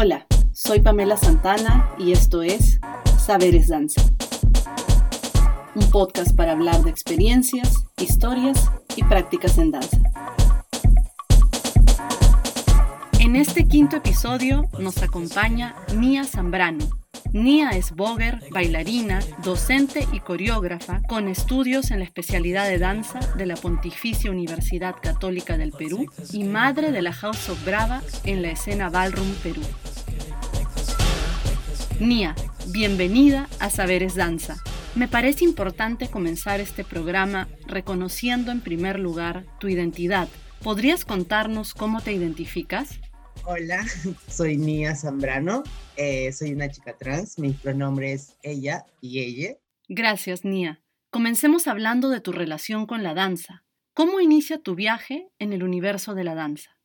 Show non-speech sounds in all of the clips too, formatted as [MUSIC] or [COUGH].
Hola, soy Pamela Santana y esto es Saberes Danza. Un podcast para hablar de experiencias, historias y prácticas en danza. En este quinto episodio nos acompaña Nia Zambrano, Nia es boger, bailarina, docente y coreógrafa con estudios en la especialidad de danza de la Pontificia Universidad Católica del Perú y madre de la House of Brava en la escena Ballroom Perú. Nia, bienvenida a Saberes Danza. Me parece importante comenzar este programa reconociendo en primer lugar tu identidad. ¿Podrías contarnos cómo te identificas? Hola, [LAUGHS] soy Nia Zambrano, eh, soy una chica trans, mi pronombre es ella y ella. Gracias, Nia. Comencemos hablando de tu relación con la danza. ¿Cómo inicia tu viaje en el universo de la danza?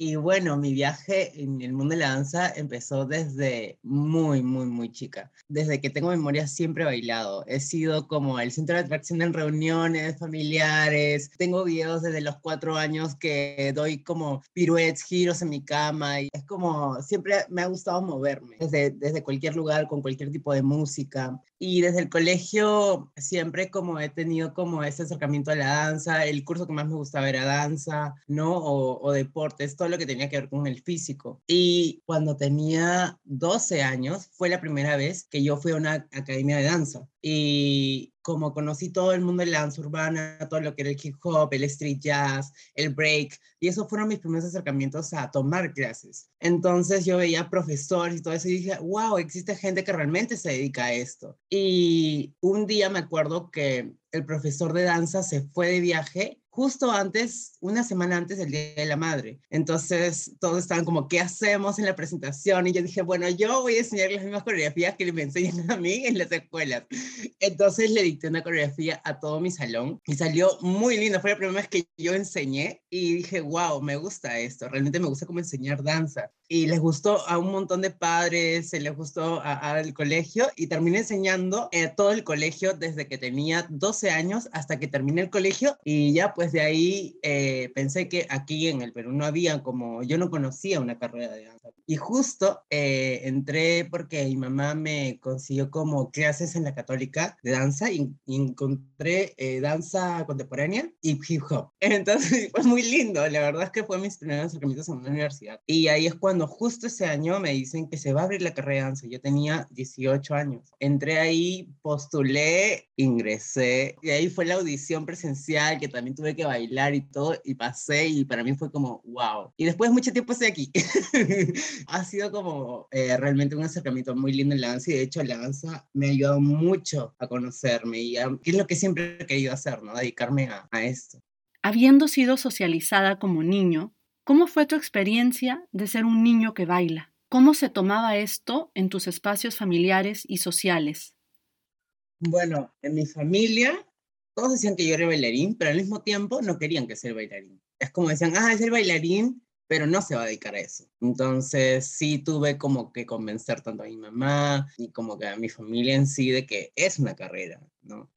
Y bueno, mi viaje en el mundo de la danza empezó desde muy, muy, muy chica. Desde que tengo memoria siempre he bailado. He sido como el centro de atracción en reuniones familiares. Tengo videos desde los cuatro años que doy como piruetes, giros en mi cama. Y es como siempre me ha gustado moverme desde, desde cualquier lugar, con cualquier tipo de música. Y desde el colegio siempre como he tenido como ese acercamiento a la danza. El curso que más me gustaba era danza, ¿no? O, o deportes lo que tenía que ver con el físico. Y cuando tenía 12 años fue la primera vez que yo fui a una academia de danza. Y como conocí todo el mundo de la danza urbana, todo lo que era el hip hop, el street jazz, el break, y esos fueron mis primeros acercamientos a tomar clases. Entonces yo veía profesores y todo eso y dije, wow, existe gente que realmente se dedica a esto. Y un día me acuerdo que el profesor de danza se fue de viaje justo antes, una semana antes del Día de la Madre. Entonces, todos estaban como, ¿qué hacemos en la presentación? Y yo dije, bueno, yo voy a enseñar las mismas coreografías que me enseñan a mí en las escuelas. Entonces, le dicté una coreografía a todo mi salón y salió muy lindo. Fue la primera vez que yo enseñé y dije, wow, me gusta esto. Realmente me gusta como enseñar danza y les gustó a un montón de padres, se les gustó al colegio y terminé enseñando a todo el colegio desde que tenía 12 años hasta que terminé el colegio y ya pues de ahí eh, pensé que aquí en el Perú no había como, yo no conocía una carrera de danza. Y justo eh, entré porque mi mamá me consiguió como clases en la católica de danza y, encontré eh, danza contemporánea y hip hop. [LAUGHS] Entonces fue muy lindo, la verdad es que fue mis primeros acercamientos en una universidad. Y ahí es cuando justo ese año me dicen que se va a abrir la carrera de danza. Yo tenía 18 años. Entré ahí, postulé, ingresé. Y ahí fue la audición presencial, que también tuve que bailar y todo, y pasé y para mí fue como, wow. Y después de mucho tiempo estoy aquí. [LAUGHS] ha sido como eh, realmente un acercamiento muy lindo en la danza y de hecho la danza me ha ayudado mucho a conocerme y a, es lo que siempre he querido hacer, ¿no? Dedicarme a esto. Habiendo sido socializada como niño, ¿Cómo fue tu experiencia de ser un niño que baila? ¿Cómo se tomaba esto en tus espacios familiares y sociales? Bueno, en mi familia todos decían que yo era bailarín, pero al mismo tiempo no querían que sea bailarín. Es como decían, ah, es el bailarín, pero no se va a dedicar a eso. Entonces sí tuve como que convencer tanto a mi mamá y como que a mi familia en sí de que es una carrera,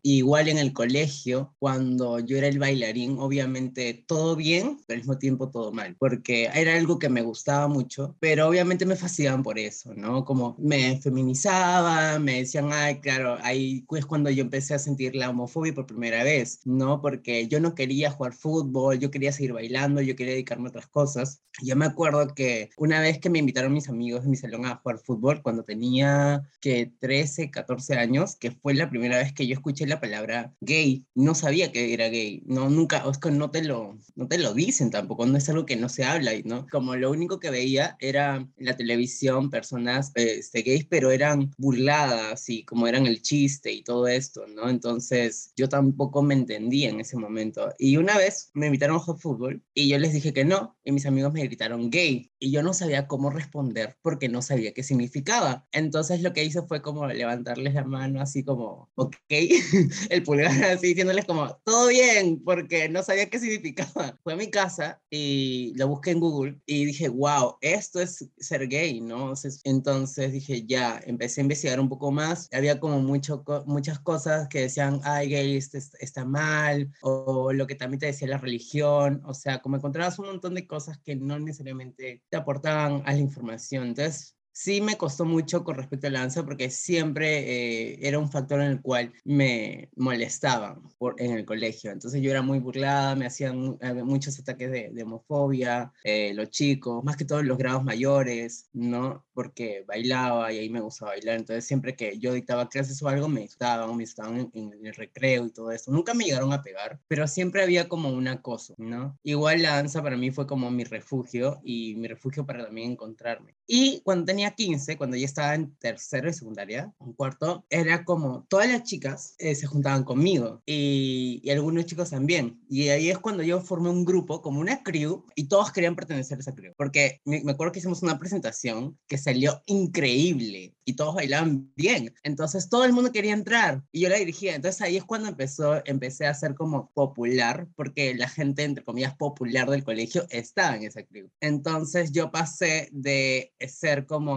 igual en el colegio, cuando yo era el bailarín, obviamente todo bien, pero al mismo tiempo todo mal, porque era algo que me gustaba mucho, pero obviamente me fascinaban por eso, ¿no? Como me feminizaban, me decían, ay, claro, ahí es cuando yo empecé a sentir la homofobia por primera vez, ¿no? Porque yo no quería jugar fútbol, yo quería seguir bailando, yo quería dedicarme a otras cosas. Yo me acuerdo que una vez que me invitaron mis amigos de mi salón a jugar fútbol, cuando tenía que 13, 14 años, que fue la primera vez que yo escuché la palabra gay, no sabía que era gay, no, nunca, que no te lo, no te lo dicen tampoco, no es algo que no se habla, ¿no? Como lo único que veía era en la televisión personas este, gays, pero eran burladas y como eran el chiste y todo esto, ¿no? Entonces yo tampoco me entendía en ese momento. Y una vez me invitaron a jugar fútbol y yo les dije que no, y mis amigos me gritaron gay, y yo no sabía cómo responder porque no sabía qué significaba. Entonces lo que hice fue como levantarles la mano así como, ok, [LAUGHS] el pulgar así diciéndoles como, todo bien, porque no sabía qué significaba. Fue a mi casa y lo busqué en Google y dije, wow, esto es ser gay, ¿no? Entonces dije, ya, empecé a investigar un poco más. Había como mucho, muchas cosas que decían, ay, gay está, está mal, o lo que también te decía la religión, o sea, como encontrabas un montón de cosas que no necesariamente te aportaban a la información. Entonces, sí me costó mucho con respecto a la danza porque siempre eh, era un factor en el cual me molestaban por, en el colegio. Entonces yo era muy burlada, me hacían muchos ataques de, homofobia, eh, los chicos, más que todos los grados mayores, ¿no? Porque bailaba y ahí me gustaba bailar. Entonces siempre que yo dictaba clases o algo, me estaban, me estaban en, el recreo y todo eso. Nunca me llegaron a pegar, pero siempre había como un acoso, ¿no? Igual la danza para mí fue como mi refugio y mi refugio para también encontrarme. Y cuando tenía 15, cuando ya estaba en tercero y secundaria, un cuarto, era como todas las chicas eh, se juntaban conmigo y, algunos chicos también. Y ahí es cuando yo formé un grupo, como una crew, y todos querían pertenecer a esa crew. Porque me, me acuerdo que hicimos una presentación que salió increíble y todos bailaban bien. Entonces todo el mundo quería entrar y yo la dirigía. Entonces ahí es cuando empezó, empecé a ser como popular, porque la gente, entre comillas, popular del colegio estaba en esa crew. Entonces yo pasé de ser como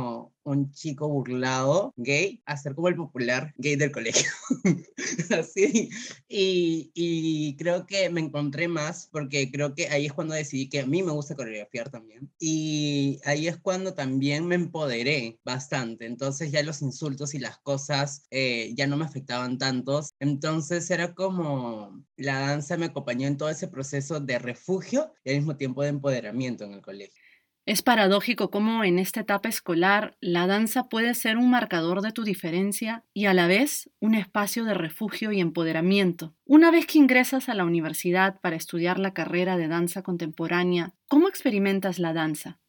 un chico burlado gay a ser como el popular gay del colegio. [LAUGHS] Así. Y, creo que me encontré más porque creo que ahí es cuando decidí que a mí me gusta coreografiar también. Y ahí es cuando también me empoderé bastante. Entonces ya los insultos y las cosas eh, ya no me afectaban tantos. Entonces era como la danza me acompañó en todo ese proceso de refugio y al mismo tiempo de empoderamiento en el colegio. Es paradójico cómo en esta etapa escolar la danza puede ser un marcador de tu diferencia y a la vez un espacio de refugio y empoderamiento. Una vez que ingresas a la universidad para estudiar la carrera de danza contemporánea, ¿cómo experimentas la danza?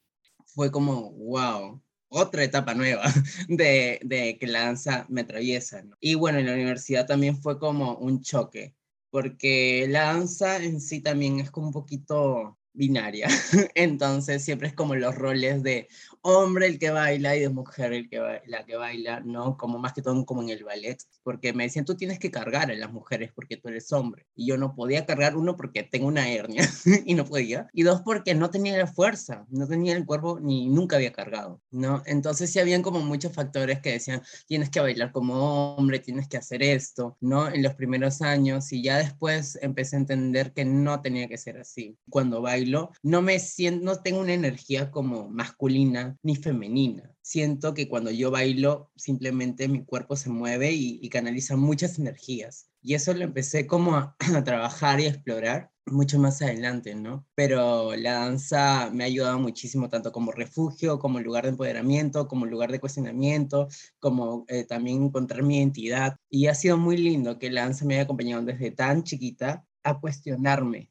Fue como, wow, otra etapa nueva [LAUGHS] de, que la danza me atraviesa. Y bueno, en la universidad también fue como un choque, porque la danza en sí también es como un poquito binaria. [LAUGHS] Entonces siempre es como los roles de hombre el que baila y de mujer el que la que baila, ¿no? Como más que todo como en el ballet, porque me decían, tú tienes que cargar a las mujeres porque tú eres hombre. Y yo no podía cargar, uno, porque tengo una hernia [LAUGHS] y no podía, y dos, porque no tenía la fuerza, no tenía el cuerpo ni nunca había cargado, ¿no? Entonces sí habían como muchos factores que decían, tienes que bailar como hombre, tienes que hacer esto, ¿no? En los primeros años y ya después empecé a entender que no tenía que ser así. Cuando bailo, no me siento, no tengo una energía como masculina ni femenina. Siento que cuando yo bailo, simplemente mi cuerpo se mueve y, canaliza muchas energías. Y eso lo empecé como [CLEARS THROAT] a, trabajar y a explorar mucho más adelante, ¿no? Pero la danza me ha ayudado muchísimo, tanto como refugio, como lugar de empoderamiento, como lugar de cuestionamiento, como eh, también encontrar mi identidad. Y ha sido muy lindo que la danza me haya acompañado desde tan chiquita a cuestionarme,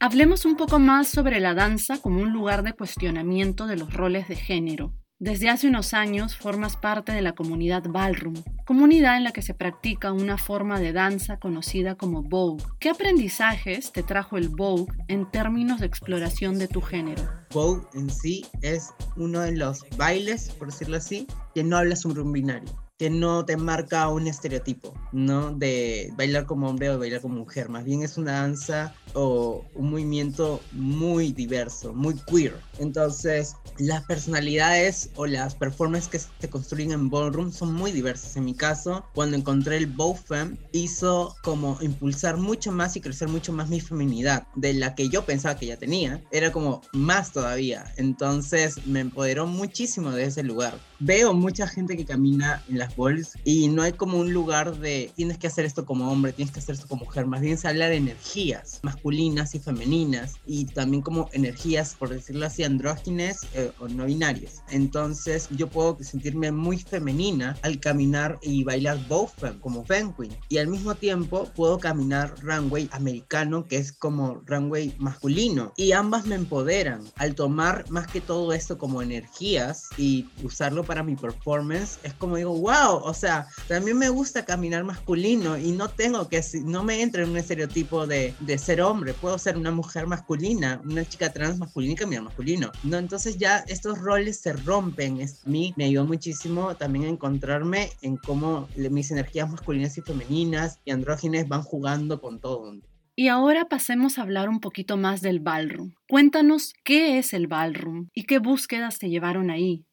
Hablemos un poco más sobre la danza como un lugar de cuestionamiento de los roles de género. Desde hace unos años formas parte de la comunidad Ballroom, comunidad en la que se practica una forma de danza conocida como Vogue. ¿Qué aprendizajes te trajo el Vogue en términos de exploración de tu género? Vogue en sí es uno de los bailes, por decirlo así, que no habla sobre un binario no te marca un estereotipo, ¿no? De bailar como hombre o bailar como mujer. Más bien es una danza o un movimiento muy diverso, muy queer. Entonces, las personalidades o las performances que se construyen en ballroom son muy diversas. En mi caso, cuando encontré el Bowfem, hizo como impulsar mucho más y crecer mucho más mi feminidad, de la que yo pensaba que ya tenía. Era como más todavía. Entonces, me empoderó muchísimo de ese lugar. Veo mucha gente que camina en las balls y no hay como un lugar de tienes que hacer esto como hombre, tienes que hacer esto como mujer. Más bien se habla de energías masculinas y femeninas y también como energías, por decirlo así, andrógines eh, o no binarias. Entonces yo puedo sentirme muy femenina al caminar y bailar bowfem como Queen y al mismo tiempo puedo caminar runway americano que es como runway masculino y ambas me empoderan al tomar más que todo esto como energías y usarlo para mi performance es como digo wow o sea también me gusta caminar masculino y no tengo que no me entra en un estereotipo de, de ser hombre puedo ser una mujer masculina una chica trans masculina y caminar masculino no entonces ya estos roles se rompen. Es, a mí me ayudó muchísimo también a encontrarme en cómo mis energías masculinas y femeninas y andrógenes van jugando con todo. Y ahora pasemos a hablar un poquito más del ballroom. Cuéntanos qué es el ballroom y qué búsquedas te llevaron ahí.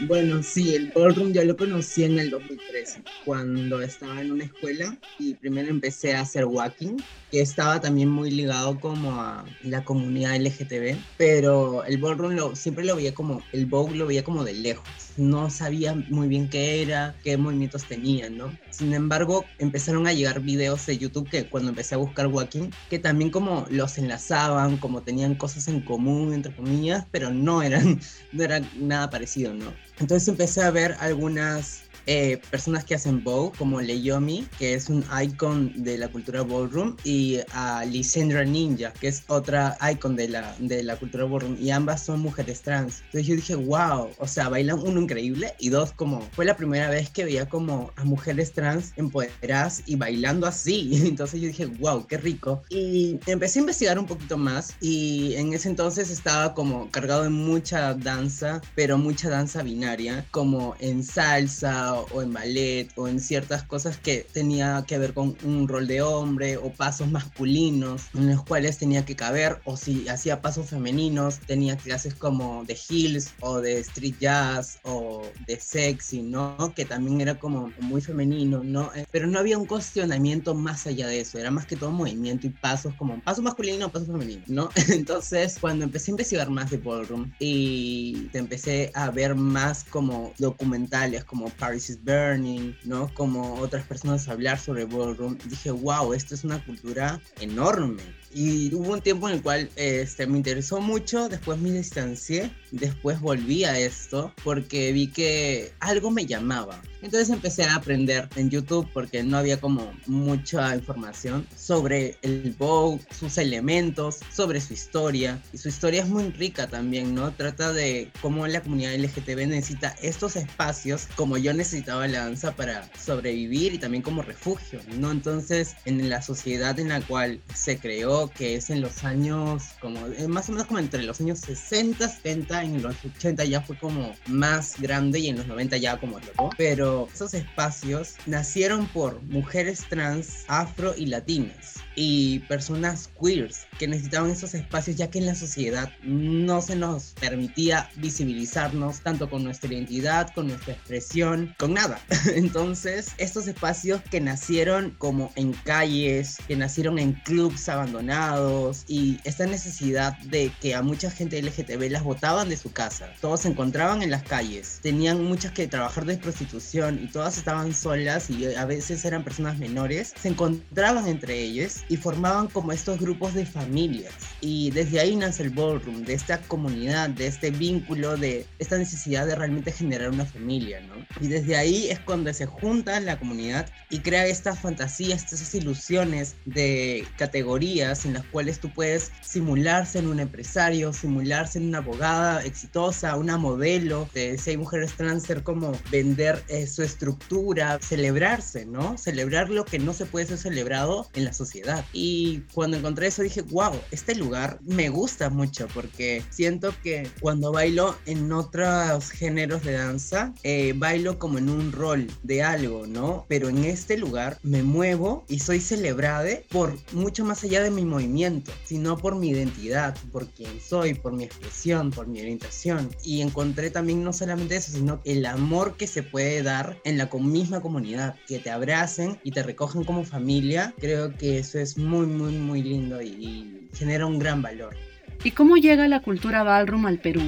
Bueno, sí, el ballroom ya lo conocí en el 2013, cuando estaba en una escuela y primero empecé a hacer walking, que estaba también muy ligado como a la comunidad LGTB, pero el ballroom lo, siempre lo veía como, el Vogue lo veía como de lejos no sabía muy bien qué era, qué movimientos tenían, ¿no? Sin embargo, empezaron a llegar videos de YouTube que cuando empecé a buscar walking, que también como los enlazaban, como tenían cosas en común, entre comillas, pero no eran, [LAUGHS] no era nada parecido, ¿no? Entonces empecé a ver algunas eh, personas que hacen bow, como Leyomi, que es un icon de la cultura ballroom, y a Lisandra Ninja, que es otra icon de la, de la cultura ballroom, y ambas son mujeres trans. Entonces yo dije, wow, o sea, bailan uno increíble, y dos, como fue la primera vez que veía como a mujeres trans empoderadas y bailando así. [LAUGHS] Entonces yo dije, wow, qué rico. Y empecé a investigar un poquito más, y en ese entonces estaba como cargado en mucha danza, pero mucha danza binaria, como en salsa o en ballet o en ciertas cosas que tenía que ver con un rol de hombre o pasos masculinos en los cuales tenía que caber o si hacía pasos femeninos tenía clases como de heels o de street jazz o de sexy, ¿no? Que también era como muy femenino, ¿no? Eh, pero no había un cuestionamiento más allá de eso, era más que todo movimiento y pasos como paso masculino o paso femenino, ¿no? [LAUGHS] Entonces cuando empecé a investigar más de ballroom y empecé a ver más como documentales como Paris Burning, ¿no? Como otras personas hablar sobre ballroom, dije, wow, esto es una cultura enorme. Y hubo un tiempo en el cual este, me interesó mucho, después me distancié, después volví a esto porque vi que algo me llamaba. Entonces empecé a aprender en YouTube porque no había como mucha información sobre el Vogue, sus elementos, sobre su historia. Y su historia es muy rica también, ¿no? Trata de cómo la comunidad LGTB necesita estos espacios como yo necesitaba la danza para sobrevivir y también como refugio, ¿no? Entonces, en la sociedad en la cual se creó, que es en los años, como eh, más o menos como entre los años 60, 70, en los 80 ya fue como más grande y en los 90 ya como loco. Pero esos espacios nacieron por mujeres trans, afro y latinas y personas queers que necesitaban esos espacios ya que en la sociedad no se nos permitía visibilizarnos tanto con nuestra identidad, con nuestra expresión, con nada. [LAUGHS] Entonces, estos espacios que nacieron como en calles, que nacieron en clubs abandonados y esta necesidad de que a mucha gente LGTB las botaban de su casa. Todos se encontraban en las calles, tenían muchas que trabajar de prostitución y todas estaban solas y a veces eran personas menores, se encontraban entre ellos y formaban como estos grupos de familias. Y desde ahí nace el ballroom, de esta comunidad, de este vínculo, de esta necesidad de realmente generar una familia, ¿no? Y desde ahí es cuando se junta la comunidad y crea estas fantasías, estas ilusiones de categorías en las cuales tú puedes simularse en un empresario, simularse en una abogada exitosa, una modelo, de, si hay mujeres trans, ser como vender eh, su estructura, celebrarse, ¿no? Celebrar lo que no se puede ser celebrado en la sociedad. Y cuando encontré eso dije, wow, este lugar me gusta mucho porque siento que cuando bailo en otros géneros de danza, eh, bailo como en un rol de algo, ¿no? Pero en este lugar me muevo y soy celebrada por mucho más allá de mi movimiento, sino por mi identidad, por quién soy, por mi expresión, por mi Y encontré también no solamente eso, sino el amor que se puede dar en la misma comunidad, que te abracen y te recogen como familia. Creo que eso es muy, muy, muy lindo y, genera un gran valor. ¿Y cómo llega la cultura ballroom al Perú?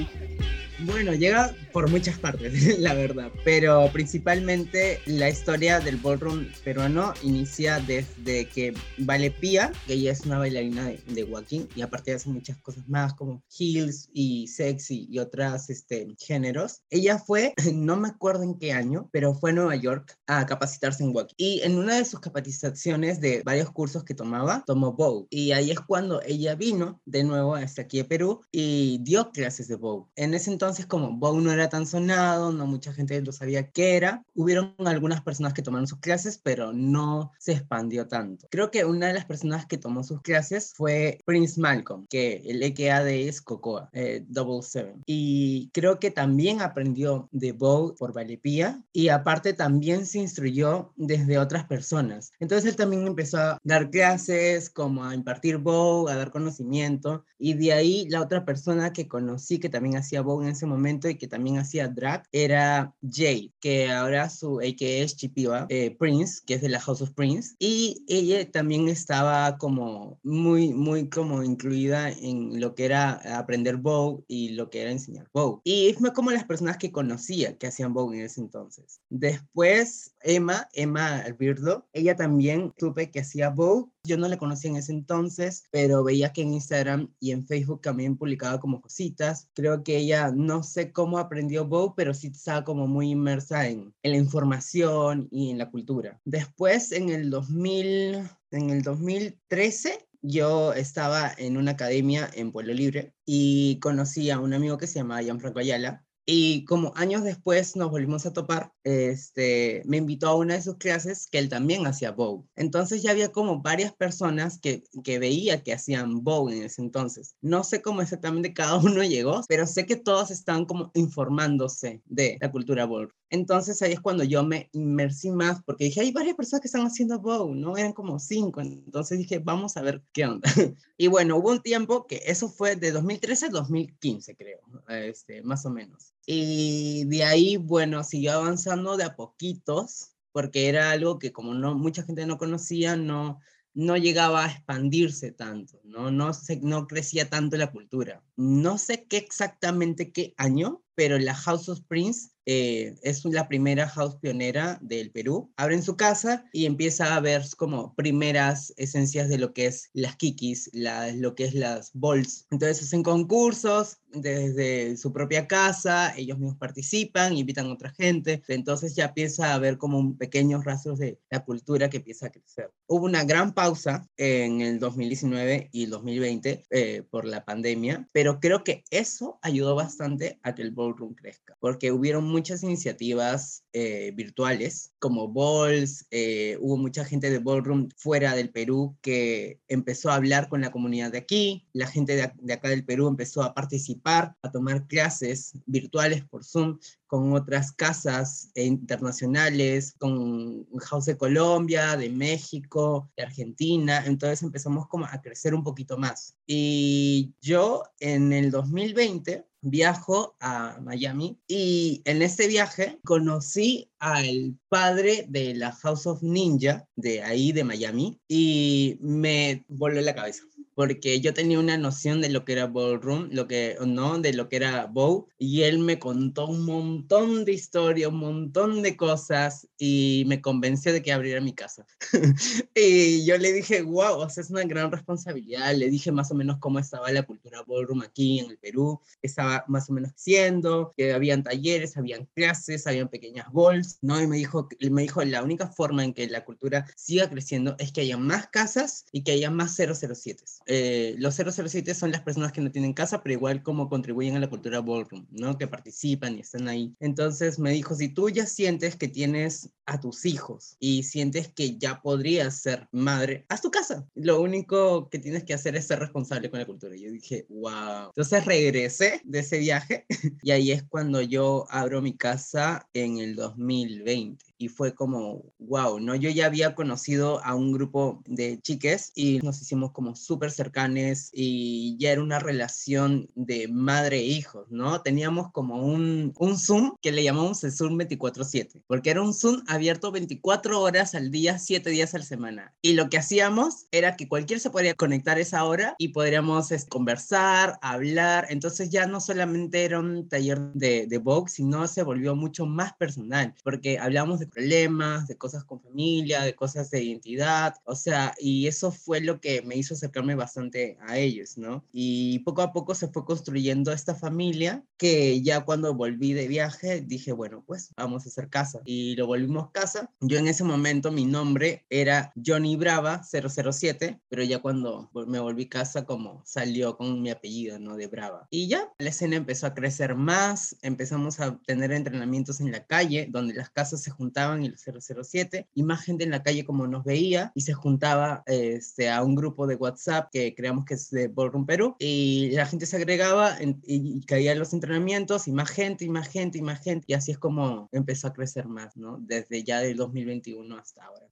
Bueno, llega por muchas partes, [LAUGHS] la verdad, pero principalmente la historia del ballroom peruano inicia desde que Vale Pía, que ella es una bailarina de, de y aparte hace muchas cosas más como heels y sexy y otras este, géneros. Ella fue, [LAUGHS] no me acuerdo en qué año, pero fue a Nueva York a capacitarse en walking y en una de sus capacitaciones de varios cursos que tomaba, tomó bow y ahí es cuando ella vino de nuevo hasta aquí a Perú y dio clases de bow. En ese entonces como Bow no era tan sonado, no mucha gente lo sabía qué era, hubieron algunas personas que tomaron sus clases, pero no se expandió tanto. Creo que una de las personas que tomó sus clases fue Prince Malcolm, que el EKA de es Cocoa, eh, Double Seven. Y creo que también aprendió de Bow por Valepía y aparte también se instruyó desde otras personas. Entonces él también empezó a dar clases, como a impartir Bow, a dar conocimiento y de ahí la otra persona que conocí que también hacía Bow en ese momento y que también también hacía drag, era Jade, que ahora su AKA es Chipiva, eh, Prince, que es de la House of Prince, y ella también estaba como muy, muy como incluida en lo que era aprender Vogue y lo que era enseñar Vogue. Y fue como las personas que conocía que hacían Vogue en ese entonces. Después, Emma, Emma Birdo, ella también supe que hacía Vogue. Yo no la conocía en ese entonces, pero veía que en Instagram y en Facebook también publicaba como cositas. Creo que ella, no sé cómo aprendió Vogue, pero sí estaba como muy inmersa en, la información y en la cultura. Después, en el 2000, en el 2013, yo estaba en una academia en Pueblo Libre y conocí a un amigo que se llamaba Gianfranco Ayala. Y como años después nos volvimos a topar, este, me invitó a una de sus clases que él también hacía Vogue. Entonces ya había como varias personas que, que veía que hacían Vogue en ese entonces. No sé cómo exactamente cada [LAUGHS] uno llegó, pero sé que todos estaban como informándose de la cultura Vogue. Entonces ahí es cuando yo me inmersí más, porque dije, hay varias personas que están haciendo Vogue, ¿no? Eran como cinco, entonces dije, vamos a ver qué onda. [LAUGHS] y bueno, hubo un tiempo que eso fue de 2013 a 2015, creo, este, más o menos. Y de ahí, bueno, siguió avanzando de a poquitos, porque era algo que como no mucha gente no conocía, no, no llegaba a expandirse tanto, ¿no? No, se, no crecía tanto la cultura. No sé qué exactamente qué año, pero la House of Prince eh, es la primera house pionera del Perú. Abre en su casa y empieza a ver como primeras esencias de lo que es las kikis, lo que es las balls. Entonces hacen concursos desde su propia casa, ellos mismos participan, invitan a otra gente. Entonces ya empieza a ver como pequeños rastros de la cultura que empieza a crecer. Hubo una gran pausa en el 2019 y el 2020 eh, por la pandemia, pero creo que eso ayudó bastante a que el ballroom crezca, porque hubieron muchas iniciativas eh, virtuales como Balls, eh, hubo mucha gente de Ballroom fuera del Perú que empezó a hablar con la comunidad de aquí, la gente de, de acá del Perú empezó a participar, a tomar clases virtuales por Zoom con otras casas internacionales, con House de Colombia, de México, de Argentina, entonces empezamos como a crecer un poquito más. Y yo en el 2020 viajo a Miami y en ese viaje conocí al padre de la House of Ninja de ahí de Miami y me voló la cabeza porque yo tenía una noción de lo que era ballroom, lo que no, de lo que era bow, y él me contó un montón de historia, un montón de cosas, y me convenció de que abriera mi casa. [LAUGHS] y yo le dije, wow, o sea, es una gran responsabilidad. Le dije más o menos cómo estaba la cultura ballroom aquí en el Perú, estaba más o menos haciendo, que habían talleres, habían clases, habían pequeñas balls, ¿no? Y me dijo, me dijo, la única forma en que la cultura siga creciendo es que haya más casas y que haya más 007. Eh, los 007 son las personas que no tienen casa, pero igual como contribuyen a la cultura ballroom, ¿no? Que participan y están ahí. Entonces me dijo, si tú ya sientes que tienes a tus hijos y sientes que ya podrías ser madre, haz tu casa. Lo único que tienes que hacer es ser responsable con la cultura. Y yo dije, wow. Entonces regresé de ese viaje [LAUGHS] y ahí es cuando yo abro mi casa en el 2020 y fue como, wow, ¿no? Yo ya había conocido a un grupo de chiques y nos hicimos como súper cercanes y ya era una relación de madre e hijos, ¿no? Teníamos como un, un Zoom que le llamamos el Zoom 24/7, porque era un Zoom abierto 24 horas al día, 7 días a la semana. Y lo que hacíamos era que cualquiera se podía conectar esa hora y podríamos conversar, hablar. Entonces ya no solamente era un taller de, de Vogue, sino se volvió mucho más personal, porque hablamos de problemas, de cosas con familia, de cosas de identidad, o sea, y eso fue lo que me hizo acercarme bastante a ellos, ¿no? Y poco a poco se fue construyendo esta familia que ya cuando volví de viaje dije, bueno, pues vamos a hacer casa y lo volvimos casa. Yo en ese momento mi nombre era Johnny Brava 007, pero ya cuando me volví casa como salió con mi apellido, ¿no? De Brava. Y ya la escena empezó a crecer más, empezamos a tener entrenamientos en la calle donde las casas se juntaban y el 007, y más gente en la calle como nos veía y se juntaba este, a un grupo de WhatsApp que creamos que es de Ballroom Perú y la gente se agregaba y, caía en los entrenamientos y más gente y más gente y más gente y así es como empezó a crecer más, ¿no? Desde ya del 2021 hasta ahora.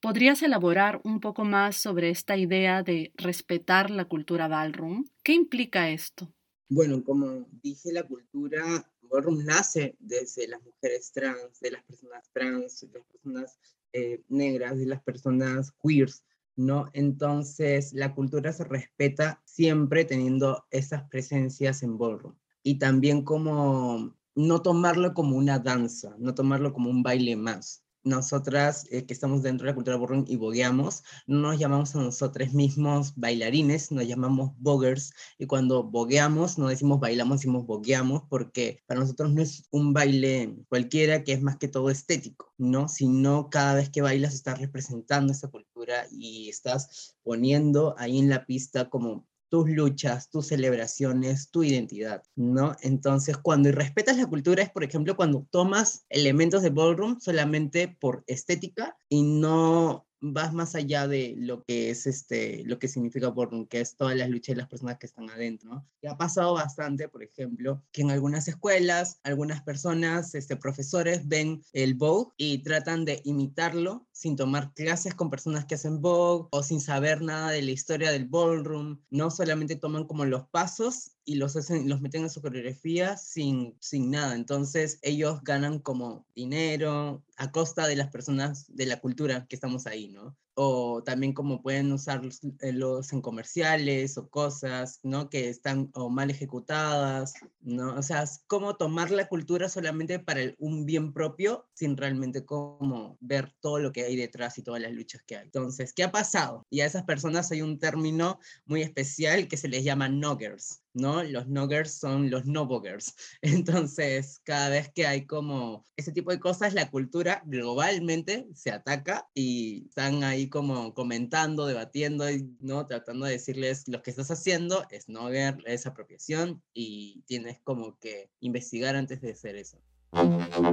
¿Podrías elaborar un poco más sobre esta idea de respetar la cultura ballroom? ¿Qué implica esto? Bueno, como dije, la cultura ballroom nace desde las mujeres trans, de las personas trans, de las personas eh, negras, de las personas queers, ¿no? Entonces, la cultura se respeta siempre teniendo esas presencias en ballroom. Y también como no tomarlo como una danza, no tomarlo como un baile más, nosotras eh, que estamos dentro de la cultura ballroom y bogueamos, no nos llamamos a nosotros mismos bailarines, nos llamamos boggers, y cuando bogueamos no decimos bailamos, decimos bogueamos, porque para nosotros no es un baile cualquiera que es más que todo estético, ¿no? Sino cada vez que bailas estás representando esa cultura y estás poniendo ahí en la pista como tus luchas, tus celebraciones, tu identidad, ¿no? Entonces, cuando respetas la cultura es, por ejemplo, cuando tomas elementos de ballroom solamente por estética y no vas más allá de lo que es este, lo que significa Ballroom, que es todas las luchas de las personas que están adentro. Y ha pasado bastante, por ejemplo, que en algunas escuelas, algunas personas, este, profesores ven el Vogue y tratan de imitarlo sin tomar clases con personas que hacen Vogue o sin saber nada de la historia del Ballroom, no solamente toman como los pasos y los, hacen, los meten en su coreografía sin, sin nada. Entonces ellos ganan como dinero a costa de las personas de la cultura que estamos ahí, ¿no? o también como pueden usarlos eh, en comerciales o cosas, ¿no? Que están o mal ejecutadas, ¿no? O sea, es como tomar la cultura solamente para un bien propio sin realmente como ver todo lo que hay detrás y todas las luchas que hay. Entonces, ¿qué ha pasado? Y a esas personas hay un término muy especial que se les llama noggers, ¿no? Los noggers son los no. [LAUGHS] Entonces, cada vez que hay como ese tipo de cosas, la cultura globalmente se ataca y están ahí como comentando, debatiendo, ¿no? Tratando de decirles lo que estás haciendo es no ver, esa apropiación y tienes como que investigar antes de hacer eso.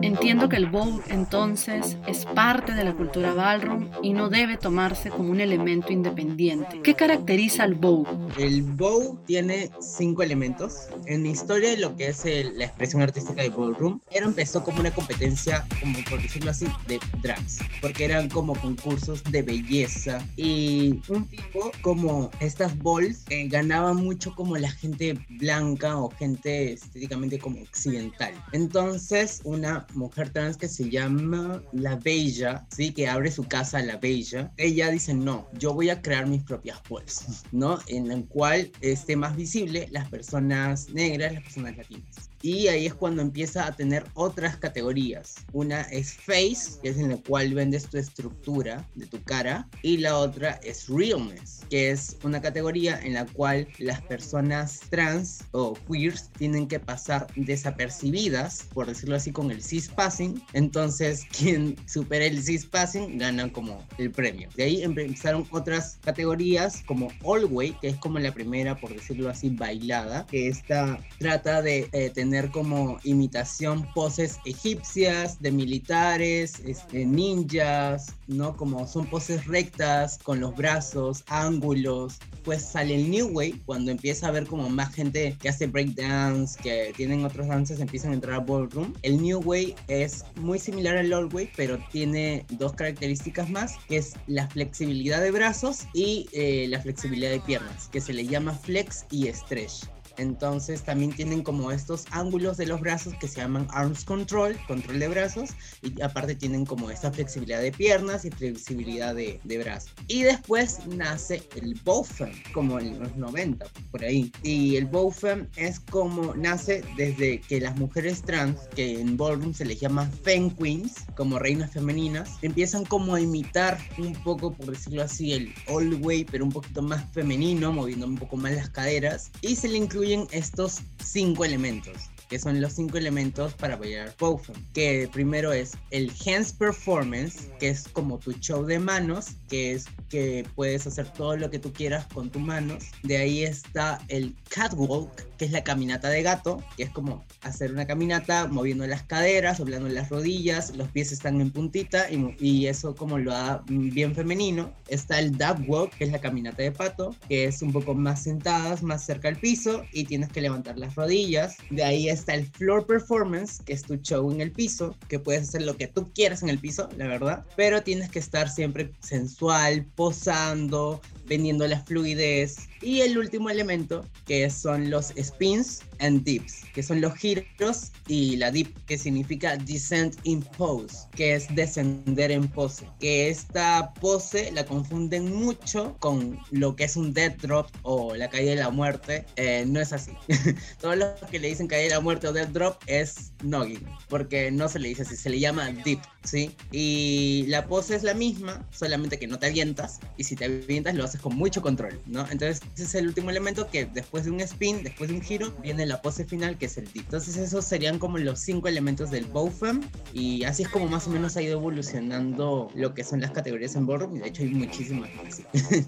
Entiendo que el bow entonces es parte de la cultura ballroom y no debe tomarse como un elemento independiente. ¿Qué caracteriza al bow? El bow tiene cinco elementos. En la historia de lo que es la expresión artística de ballroom, era empezó como una competencia, como por decirlo así, de drags, porque eran como concursos de belleza y un tipo como estas balls eh, ganaba mucho como la gente blanca o gente estéticamente como occidental. Entonces una mujer trans que se llama La Bella, ¿sí? Que abre su casa La Bella. Ella dice, no, yo voy a crear mis propias bolsas, ¿no? En el cual esté más visible las personas negras, las personas latinas. Y ahí es cuando empieza a tener otras categorías. Una es face, que es en la cual vendes tu estructura de tu cara. Y la otra es realness, que es una categoría en la cual las personas trans o queers tienen que pasar desapercibidas, por decirlo así, con el cis passing. Entonces, [LAUGHS] quien supere el cis passing gana como el premio. De ahí empezaron otras categorías como all way, que es como la primera, por decirlo así, bailada, que esta trata de eh, tener como imitación poses egipcias, de militares, este, ninjas, ¿no? Como son poses rectas, con los brazos, ángulos. Pues sale el New Way, cuando empieza a ver como más gente que hace breakdance, que tienen otros dances, empiezan a entrar a ballroom. El New Way es muy similar al Old Way, pero tiene dos características más, que es la flexibilidad de brazos y eh, la flexibilidad de piernas, que se le llama flex y stretch. Entonces también tienen como estos ángulos de los brazos que se llaman arms control, control de brazos, y aparte tienen como esta flexibilidad de piernas y flexibilidad de, brazos. Y después nace el bowfem, como en los 90, por ahí. Y el bowfem es como nace desde que las mujeres trans, que en ballroom se les llama fem queens, como reinas femeninas, empiezan como a imitar un poco, por decirlo así, el old way, pero un poquito más femenino, moviendo un poco más las caderas, y se le incluye estos cinco elementos que son los cinco elementos para bailar Bowfem, que primero es el hands performance, que es como tu show de manos, que es que puedes hacer todo lo que tú quieras con tus manos. De ahí está el catwalk, que es la caminata de gato, que es como hacer una caminata moviendo las caderas, doblando las rodillas, los pies están en puntita y, y eso como lo da bien femenino. Está el dab walk, que es la caminata de pato, que es un poco más sentadas, más cerca al piso y tienes que levantar las rodillas. De ahí está el floor performance, que es tu show en el piso, que puedes hacer lo que tú quieras en el piso, la verdad, pero tienes que estar siempre sensual, posando, vendiendo la fluidez. Y el último elemento, que son los spins and dips, que son los giros y la dip, que significa descent in pose, que es descender en pose. Que esta pose la confunden mucho con lo que es un dead drop o la caída de la muerte. Eh, no es así. [LAUGHS] Todos los que le dicen caída de la muerte o dead drop es noggin, porque no se le dice así, se le llama dip, ¿sí? Y la pose es la misma, solamente que no te avientas, y si te avientas lo haces con mucho control, ¿no? Entonces ese es el último elemento que después de un spin, después de un giro, viene la pose final que es el dip. Entonces esos serían como los cinco elementos del bowfam y así es como más o menos ha ido evolucionando lo que son las categorías en ballroom y de hecho hay muchísimas más. [LAUGHS]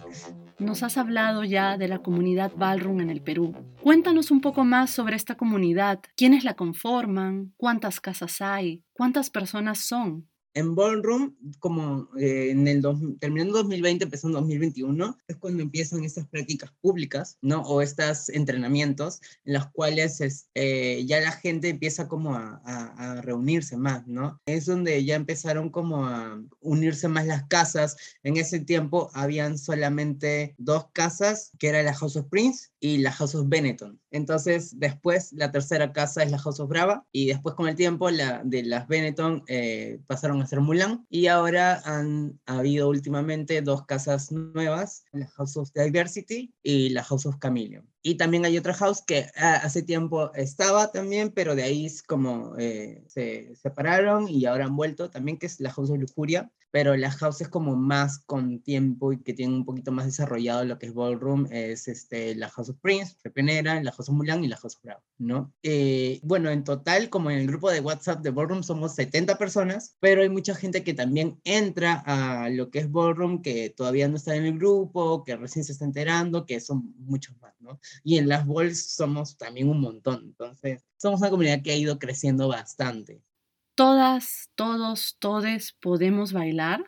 Nos has hablado ya de la comunidad ballroom en el Perú. Cuéntanos un poco más sobre esta comunidad, quiénes la conforman, cuántas casas hay, cuántas personas son. En Ballroom, como eh, en el terminando 2020, empezando 2021, es cuando empiezan estas prácticas públicas, ¿no? O estos entrenamientos en los cuales es, eh, ya la gente empieza como a, a, reunirse más, ¿no? Es donde ya empezaron como a unirse más las casas. En ese tiempo habían solamente dos casas, que era la House of Prince y la House of Benetton. Entonces, después la tercera casa es la House of Brava y después con el tiempo la, de las Benetton eh, pasaron a ser Mulan y ahora han habido últimamente dos casas nuevas, la House of Diversity y la House of Chameleon. Y también hay otra house que ah, hace tiempo estaba también, pero de ahí es como eh, se separaron y ahora han vuelto también, que es la House of Lujuria, pero la house es como más con tiempo y que tiene un poquito más desarrollado lo que es ballroom, es este, la House of Prince, la pionera, la House of Mulan y la House of Bravo, ¿no? Eh, bueno, en total, como en el grupo de WhatsApp de ballroom somos 70 personas, pero hay mucha gente que también entra a lo que es ballroom, que todavía no está en el grupo, que recién se está enterando, que son muchos más, ¿no? Y en las balls somos también un montón, entonces somos una comunidad que ha ido creciendo bastante todas, todos, todes podemos bailar?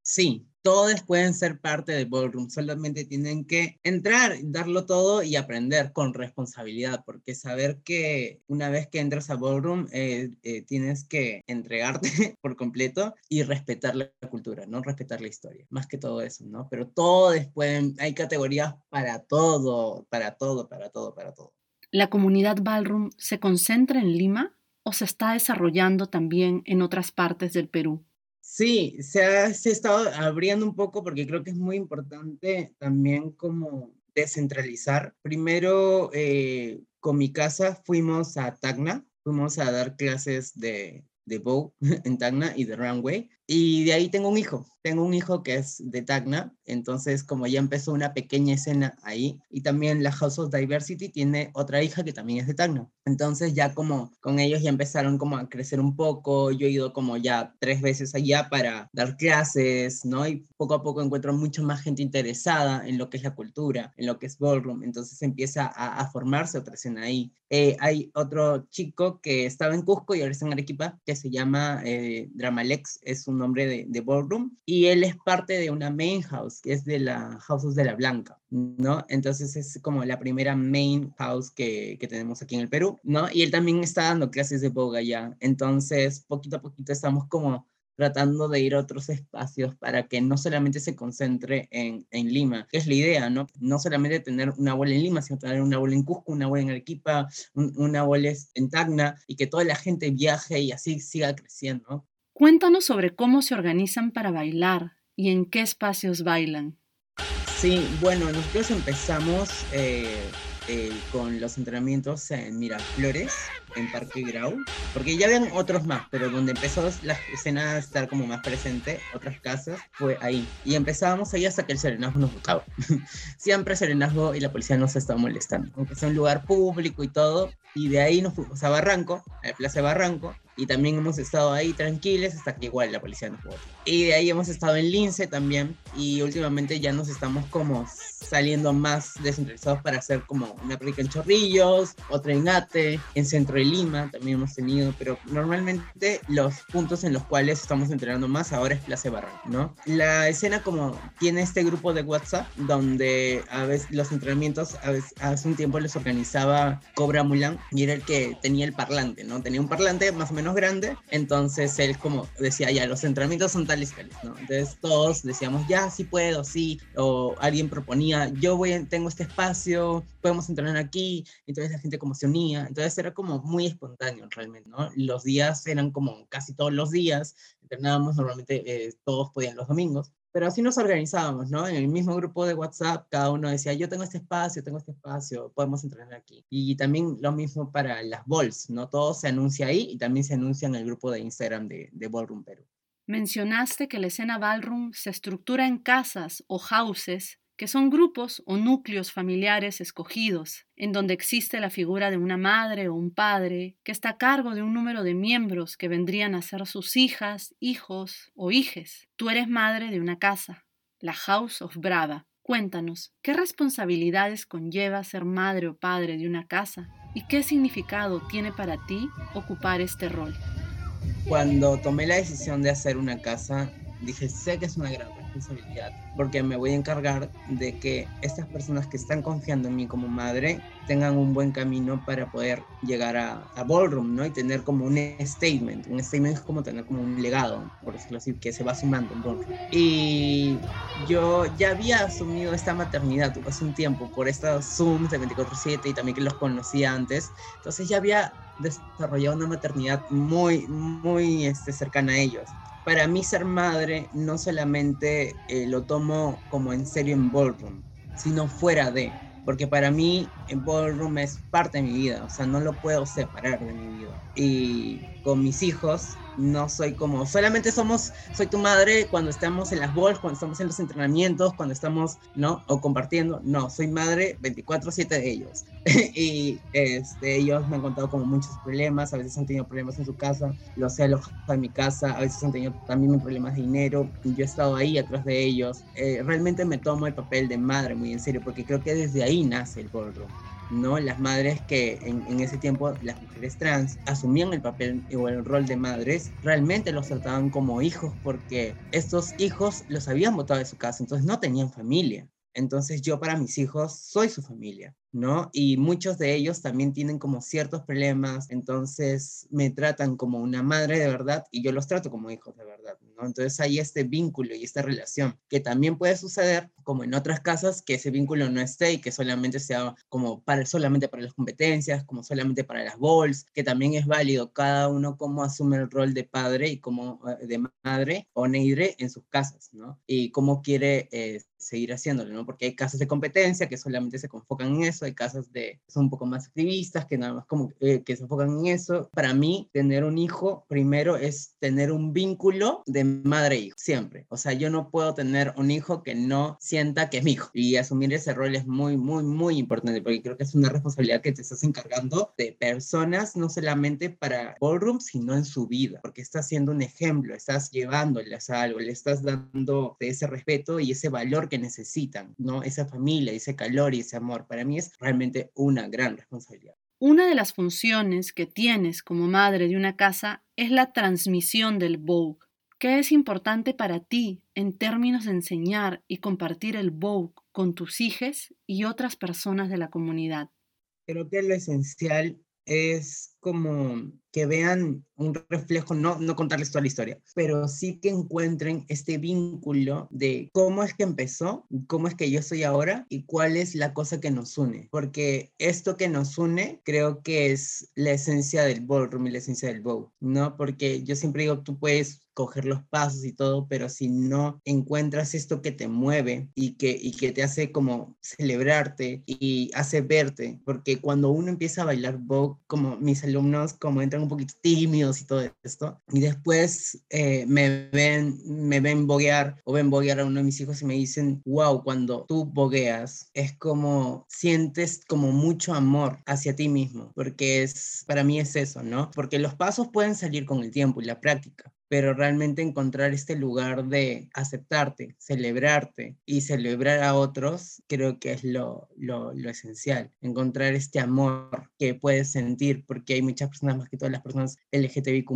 Sí, todos pueden ser parte del ballroom, solamente tienen que entrar, darlo todo y aprender con responsabilidad, porque saber que una vez que entras a ballroom eh, eh, tienes que entregarte [LAUGHS] por completo y respetar la cultura, ¿no? Respetar la historia, más que todo eso, ¿no? Pero todos pueden, hay categorías para todo, para todo, para todo, para todo. ¿La comunidad ballroom se concentra en Lima? o se está desarrollando también en otras partes del Perú? Sí, se ha, estado abriendo un poco porque creo que es muy importante también como descentralizar. Primero, eh, con mi casa fuimos a Tacna, fuimos a dar clases de, de bow [LAUGHS] en Tacna y de runway. Y de ahí tengo un hijo, tengo un hijo que es de Tacna, entonces como ya empezó una pequeña escena ahí, y también la House of Diversity tiene otra hija que también es de Tacna. Entonces ya como con ellos ya empezaron como a crecer un poco, yo he ido como ya tres veces allá para dar clases, ¿no? Y poco a poco encuentro mucho más gente interesada en lo que es la cultura, en lo que es ballroom, entonces empieza a, formarse otra escena ahí. Eh, hay otro chico que estaba en Cusco y ahora está en Arequipa, que se llama eh, Dramalex, es un nombre de, de, Ballroom, y él es parte de una main house, que es de la Houses de la Blanca, ¿no? Entonces es como la primera main house que, que tenemos aquí en el Perú, ¿no? Y él también está dando clases de boga ya, entonces poquito a poquito estamos como tratando de ir a otros espacios para que no solamente se concentre en, en, Lima, que es la idea, ¿no? No solamente tener una abuela en Lima, sino tener una abuela en Cusco, una abuela en Arequipa, una abuela en Tacna, y que toda la gente viaje y así siga creciendo. Cuéntanos sobre cómo se organizan para bailar y en qué espacios bailan. Sí, bueno, nosotros empezamos eh, eh, con los entrenamientos en Miraflores, en Parque Grau, porque ya habían otros más, pero donde empezó la escena a estar como más presente, otras casas, fue ahí. Y empezábamos ahí hasta que el serenazgo nos buscaba. [LAUGHS] Siempre serenazgo y la policía nos estaba molestando, aunque sea un lugar público y todo. Y de ahí nos fuimos a Barranco, a la Plaza de Barranco, y también hemos estado ahí tranquiles hasta que igual la policía nos votó. Y de ahí hemos estado en Lince también y últimamente ya nos estamos como saliendo más descentralizados para hacer como una práctica en Chorrillos, otra en Ate, en centro de Lima también hemos tenido, pero normalmente los puntos en los cuales estamos entrenando más ahora es Plaza Barran, ¿no? La escena como tiene este grupo de WhatsApp donde a veces los entrenamientos, a veces, hace un tiempo les organizaba Cobra Mulan y era el que tenía el parlante, ¿no? Tenía un parlante más o menos grande, entonces él como decía, ya, los entrenamientos son tales, tales, ¿no? Entonces todos decíamos, ya, sí puedo, sí, o alguien proponía, yo voy, tengo este espacio, podemos entrenar aquí, entonces la gente como se unía, entonces era como muy espontáneo realmente, ¿no? Los días eran como casi todos los días, entrenábamos normalmente, eh, todos podían los domingos, pero así nos organizábamos, ¿no? En el mismo grupo de WhatsApp, cada uno decía, yo tengo este espacio, tengo este espacio, podemos entrenar aquí. Y también lo mismo para las balls, ¿no? Todo se anuncia ahí y también se anuncia en el grupo de Instagram de, de Ballroom Perú. Mencionaste que la escena ballroom se estructura en casas o houses que son grupos o núcleos familiares escogidos, en donde existe la figura de una madre o un padre que está a cargo de un número de miembros que vendrían a ser sus hijas, hijos o hijes. Tú eres madre de una casa, la House of Brava. Cuéntanos, ¿qué responsabilidades conlleva ser madre o padre de una casa? ¿Y qué significado tiene para ti ocupar este rol? Cuando tomé la decisión de hacer una casa, dije, sé que es una gran responsabilidad, porque me voy a encargar de que estas personas que están confiando en mí como madre tengan un buen camino para poder llegar a, a Ballroom, ¿no? Y tener como un statement. Un statement es como tener como un legado, por decirlo así, que se va sumando en Ballroom. Y yo ya había asumido esta maternidad hace un tiempo por estos Zooms de 24-7 y también que los conocía antes. Entonces ya había desarrollado una maternidad muy, muy este, cercana a ellos para mí ser madre no solamente eh, lo tomo como en serio en ballroom, sino fuera de, porque para mí en ballroom es parte de mi vida, o sea, no lo puedo separar de mi vida. Y con mis hijos no soy como, solamente somos, soy tu madre cuando estamos en las bols, cuando estamos en los entrenamientos, cuando estamos, ¿no? O compartiendo, no, soy madre 24/7 de ellos. [LAUGHS] y este, ellos me han contado como muchos problemas, a veces han tenido problemas en su casa, los he alojado en mi casa, a veces han tenido también problemas de dinero, yo he estado ahí atrás de ellos. Eh, realmente me tomo el papel de madre muy en serio, porque creo que desde ahí nace el ballroom. ¿No? Las madres que en, ese tiempo, las mujeres trans, asumían el papel o el rol de madres, realmente los trataban como hijos porque estos hijos los habían botado de su casa, entonces no tenían familia. Entonces yo para mis hijos soy su familia. ¿no? Y muchos de ellos también tienen como ciertos problemas, entonces me tratan como una madre de verdad y yo los trato como hijos de verdad, ¿no? Entonces hay este vínculo y esta relación que también puede suceder como en otras casas que ese vínculo no esté y que solamente sea como para solamente para las competencias, como solamente para las balls, que también es válido cada uno cómo asume el rol de padre y como eh, de madre o neidre en sus casas, ¿no? Y cómo quiere eh, seguir haciéndolo, ¿no? Porque hay casas de competencia que solamente se enfocan en eso hay casas de, son un poco más activistas, que nada más como eh, que se enfocan en eso. Para mí, tener un hijo primero es tener un vínculo de madre e hijo, siempre. O sea, yo no puedo tener un hijo que no sienta que es mi hijo. Y asumir ese rol es muy, muy, muy importante, porque creo que es una responsabilidad que te estás encargando de personas, no solamente para ballroom, sino en su vida, porque estás siendo un ejemplo, estás llevándoles algo, le estás dando ese respeto y ese valor que necesitan, ¿no? Esa familia, ese calor y ese amor. Para mí es realmente una gran responsabilidad. Una de las funciones que tienes como madre de una casa es la transmisión del Vogue. ¿Qué es importante para ti en términos de enseñar y compartir el Vogue con tus hijas y otras personas de la comunidad? Creo que lo esencial es como que vean un reflejo, no, no contarles toda la historia, pero sí que encuentren este vínculo de cómo es que empezó, cómo es que yo soy ahora y cuál es la cosa que nos une. Porque esto que nos une creo que es la esencia del ballroom y la esencia del bow, ¿no? Porque yo siempre digo, tú puedes coger los pasos y todo, pero si no encuentras esto que te mueve y que, y que te hace como celebrarte y hace verte, porque cuando uno empieza a bailar bow, como mis alumnos como entran un poquito tímidos y todo esto, y después eh, me ven, me ven boguear o ven boguear a uno de mis hijos y me dicen, wow, cuando tú bogueas es como sientes como mucho amor hacia ti mismo, porque es, para mí es eso, ¿no? Porque los pasos pueden salir con el tiempo y la práctica, pero realmente encontrar este lugar de aceptarte, celebrarte y celebrar a otros, creo que es lo, lo, lo esencial, encontrar este amor que puedes sentir, porque hay muchas personas, más que todas las personas LGTBIQ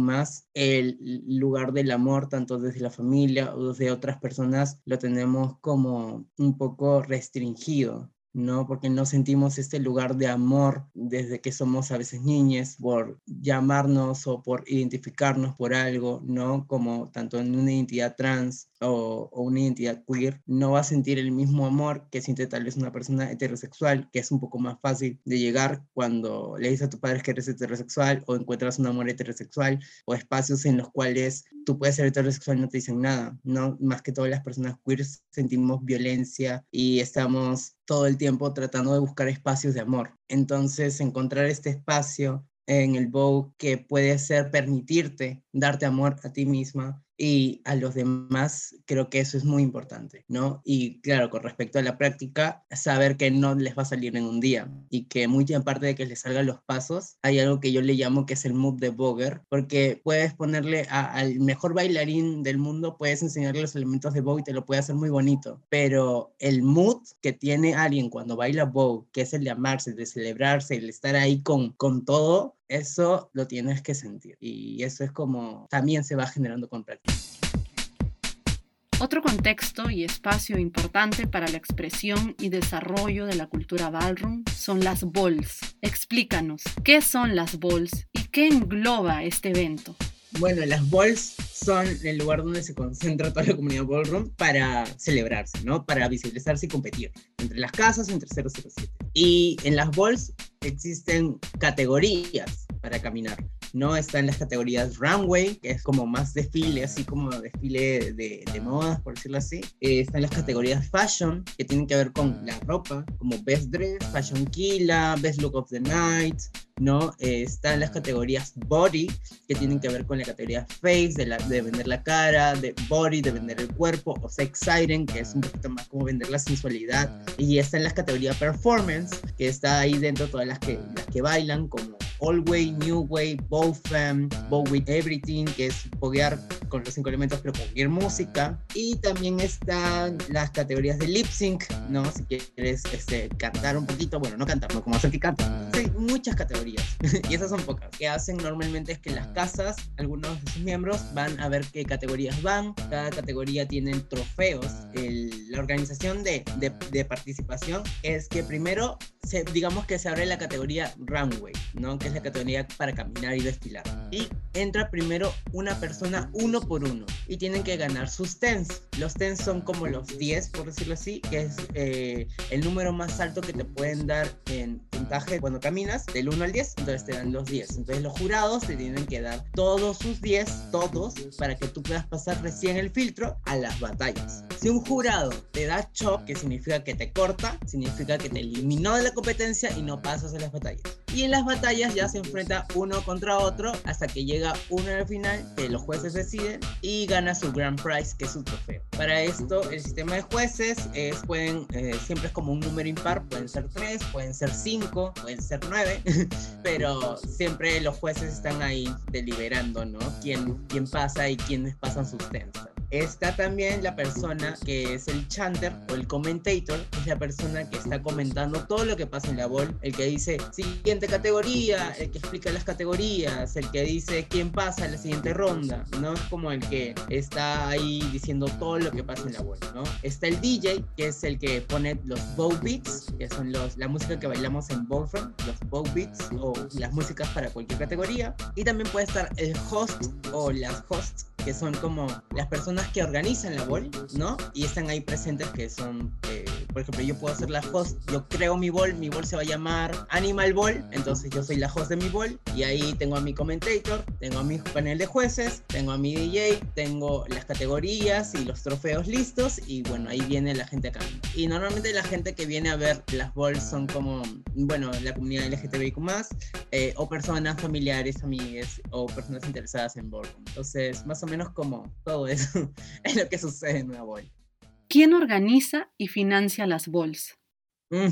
el lugar del amor, tanto desde la familia o desde otras personas, lo tenemos como un poco restringido. ¿No? Porque no sentimos este lugar de amor desde que somos a veces niñas por llamarnos o por identificarnos por algo, ¿no? Como tanto en una identidad trans o, una identidad queer, no va a sentir el mismo amor que siente tal vez una persona heterosexual, que es un poco más fácil de llegar cuando le dices a tus padres que eres heterosexual o encuentras un amor heterosexual o espacios en los cuales tú puedes ser heterosexual y no te dicen nada, ¿no? Más que todas las personas queer sentimos violencia y estamos todo el tiempo tratando de buscar espacios de amor. Entonces, encontrar este espacio en el bow que puede ser permitirte darte amor a ti misma y a los demás, creo que eso es muy importante, ¿no? Y claro, con respecto a la práctica, saber que no les va a salir en un día y que muy aparte de que les salgan los pasos, hay algo que yo le llamo que es el mood de Boger, porque puedes ponerle al mejor bailarín del mundo, puedes enseñarle los elementos de bow y te lo puede hacer muy bonito, pero el mood que tiene alguien cuando baila bow, que es el de amarse, de celebrarse, el estar ahí con, con todo, eso lo tienes que sentir y eso es como también se va generando con práctica. Otro contexto y espacio importante para la expresión y desarrollo de la cultura ballroom son las balls. Explícanos, ¿qué son las balls y qué engloba este evento? Bueno, las balls son el lugar donde se concentra toda la comunidad ballroom para celebrarse, ¿no? Para visibilizarse y competir entre las casas entre 007. Y en las balls existen categorías para caminar. ¿no? Están las categorías runway, que es como más desfile, así como desfile de, de modas, por decirlo así. Eh, están las categorías fashion, que tienen que ver con la ropa, como best dress, fashion killa, best look of the night, ¿no? Eh, están las categorías body, que tienen que ver con la categoría face, de, la, de vender la cara, de body, de vender el cuerpo, o sex siren, que es un poquito más como vender la sensualidad. Y están las categorías performance, que está ahí dentro todas las que, las que bailan, como All Way, New Way, Bow Fam, Bow With Everything, que es poguear con los cinco elementos, pero con música. Y también están las categorías de lip sync, ¿no? Si quieres este, cantar un poquito, bueno, no cantar, no como hacer que cante. Sí, muchas categorías. [LAUGHS] y esas son pocas. que hacen normalmente es que las casas, algunos de sus miembros, van a ver qué categorías van. Cada categoría tiene trofeos. la organización de, de, de participación es que primero digamos que se abre la categoría runway, ¿no? Que es la categoría para caminar y desfilar. Y entra primero una persona uno por uno y tienen que ganar sus tens. Los tens son como los 10, por decirlo así, que es eh, el número más alto que te pueden dar en puntaje cuando caminas, del 1 al 10, entonces te dan los 10. Entonces los jurados te tienen que dar todos sus 10, todos, para que tú puedas pasar recién el filtro a las batallas. Si un jurado te da chop, que significa que te corta, significa que te eliminó de la competencia y no pasas a las batallas. Y en las batallas ya se enfrenta uno contra otro hasta que llega uno al final, que los jueces deciden y gana su grand prize, que es su trofeo. Para esto, el sistema de jueces es, pueden, eh, siempre es como un número impar, pueden ser tres, pueden ser pueden ser nueve, [LAUGHS] pero siempre los jueces están ahí deliberando, ¿no? Quién, quién pasa y quiénes pasan sus tensas. Está también la persona que es el chanter o el commentator, es la persona que está comentando todo lo que pasa en la bol, el que dice siguiente categoría, el que explica las categorías, el que dice quién pasa en la siguiente ronda, ¿no? Es como el que está ahí diciendo todo lo que pasa en la bol, ¿no? Está el DJ, que es el que pone los bow beats, que son los, la música que bailamos en ballroom, los bow beats o las músicas para cualquier categoría. Y también puede estar el host o las hosts, que son como las personas que organizan la bol, ¿no? Y están ahí presentes que son, eh, por ejemplo, yo puedo ser la host, yo creo mi bol, mi bol se va a llamar Animal Ball, entonces yo soy la host de mi bol y ahí tengo a mi commentator, tengo a mi panel de jueces, tengo a mi DJ, tengo las categorías y los trofeos listos y bueno, ahí viene la gente acá. Y normalmente la gente que viene a ver las bols son como, bueno, la comunidad LGTBIQ+, eh, o personas familiares, amigas o personas interesadas en bol. Entonces, más o menos como todo eso [LAUGHS] es lo que sucede en una bol. ¿Quién organiza y financia las bols? Mm,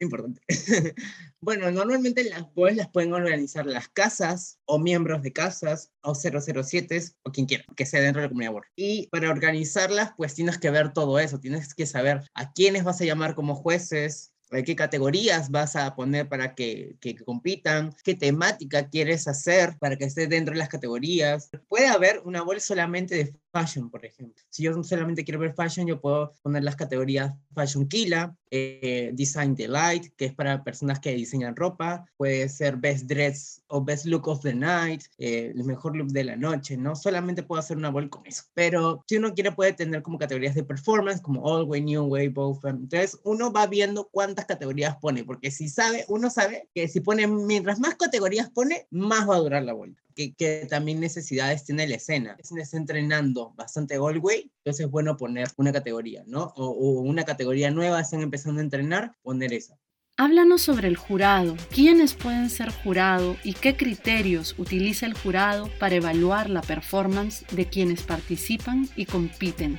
importante. [LAUGHS] bueno, normalmente las boys las pueden organizar las casas o miembros de casas o 007 o quien quiera que sea dentro de la comunidad Word. Y para organizarlas, pues tienes que ver todo eso, tienes que saber a quiénes vas a llamar como jueces, qué categorías vas a poner para que, que, compitan, qué temática quieres hacer para que esté dentro de las categorías. Puede haber una bolsa solamente de fashion, por ejemplo. Si yo solamente quiero ver fashion, yo puedo poner las categorías Fashion Killa, eh, Design Delight, que es para personas que diseñan ropa, puede ser Best Dress o Best Look of the Night, eh, el mejor look de la noche, ¿no? Solamente puedo hacer una bol con eso. Pero si uno quiere, puede tener como categorías de performance, como All Way, New Way, Both. Entonces, uno va viendo cuántas categorías pone, porque si sabe, uno sabe que si pone, mientras más categorías pone, más va a durar la vuelta que, también necesidades tiene la escena. Si está entrenando bastante Galway, entonces es bueno poner una categoría, ¿no? O, o una categoría nueva, están empezando a entrenar, poner esa. Háblanos sobre el jurado. ¿Quiénes pueden ser jurado y qué criterios utiliza el jurado para evaluar la performance de quienes participan y compiten?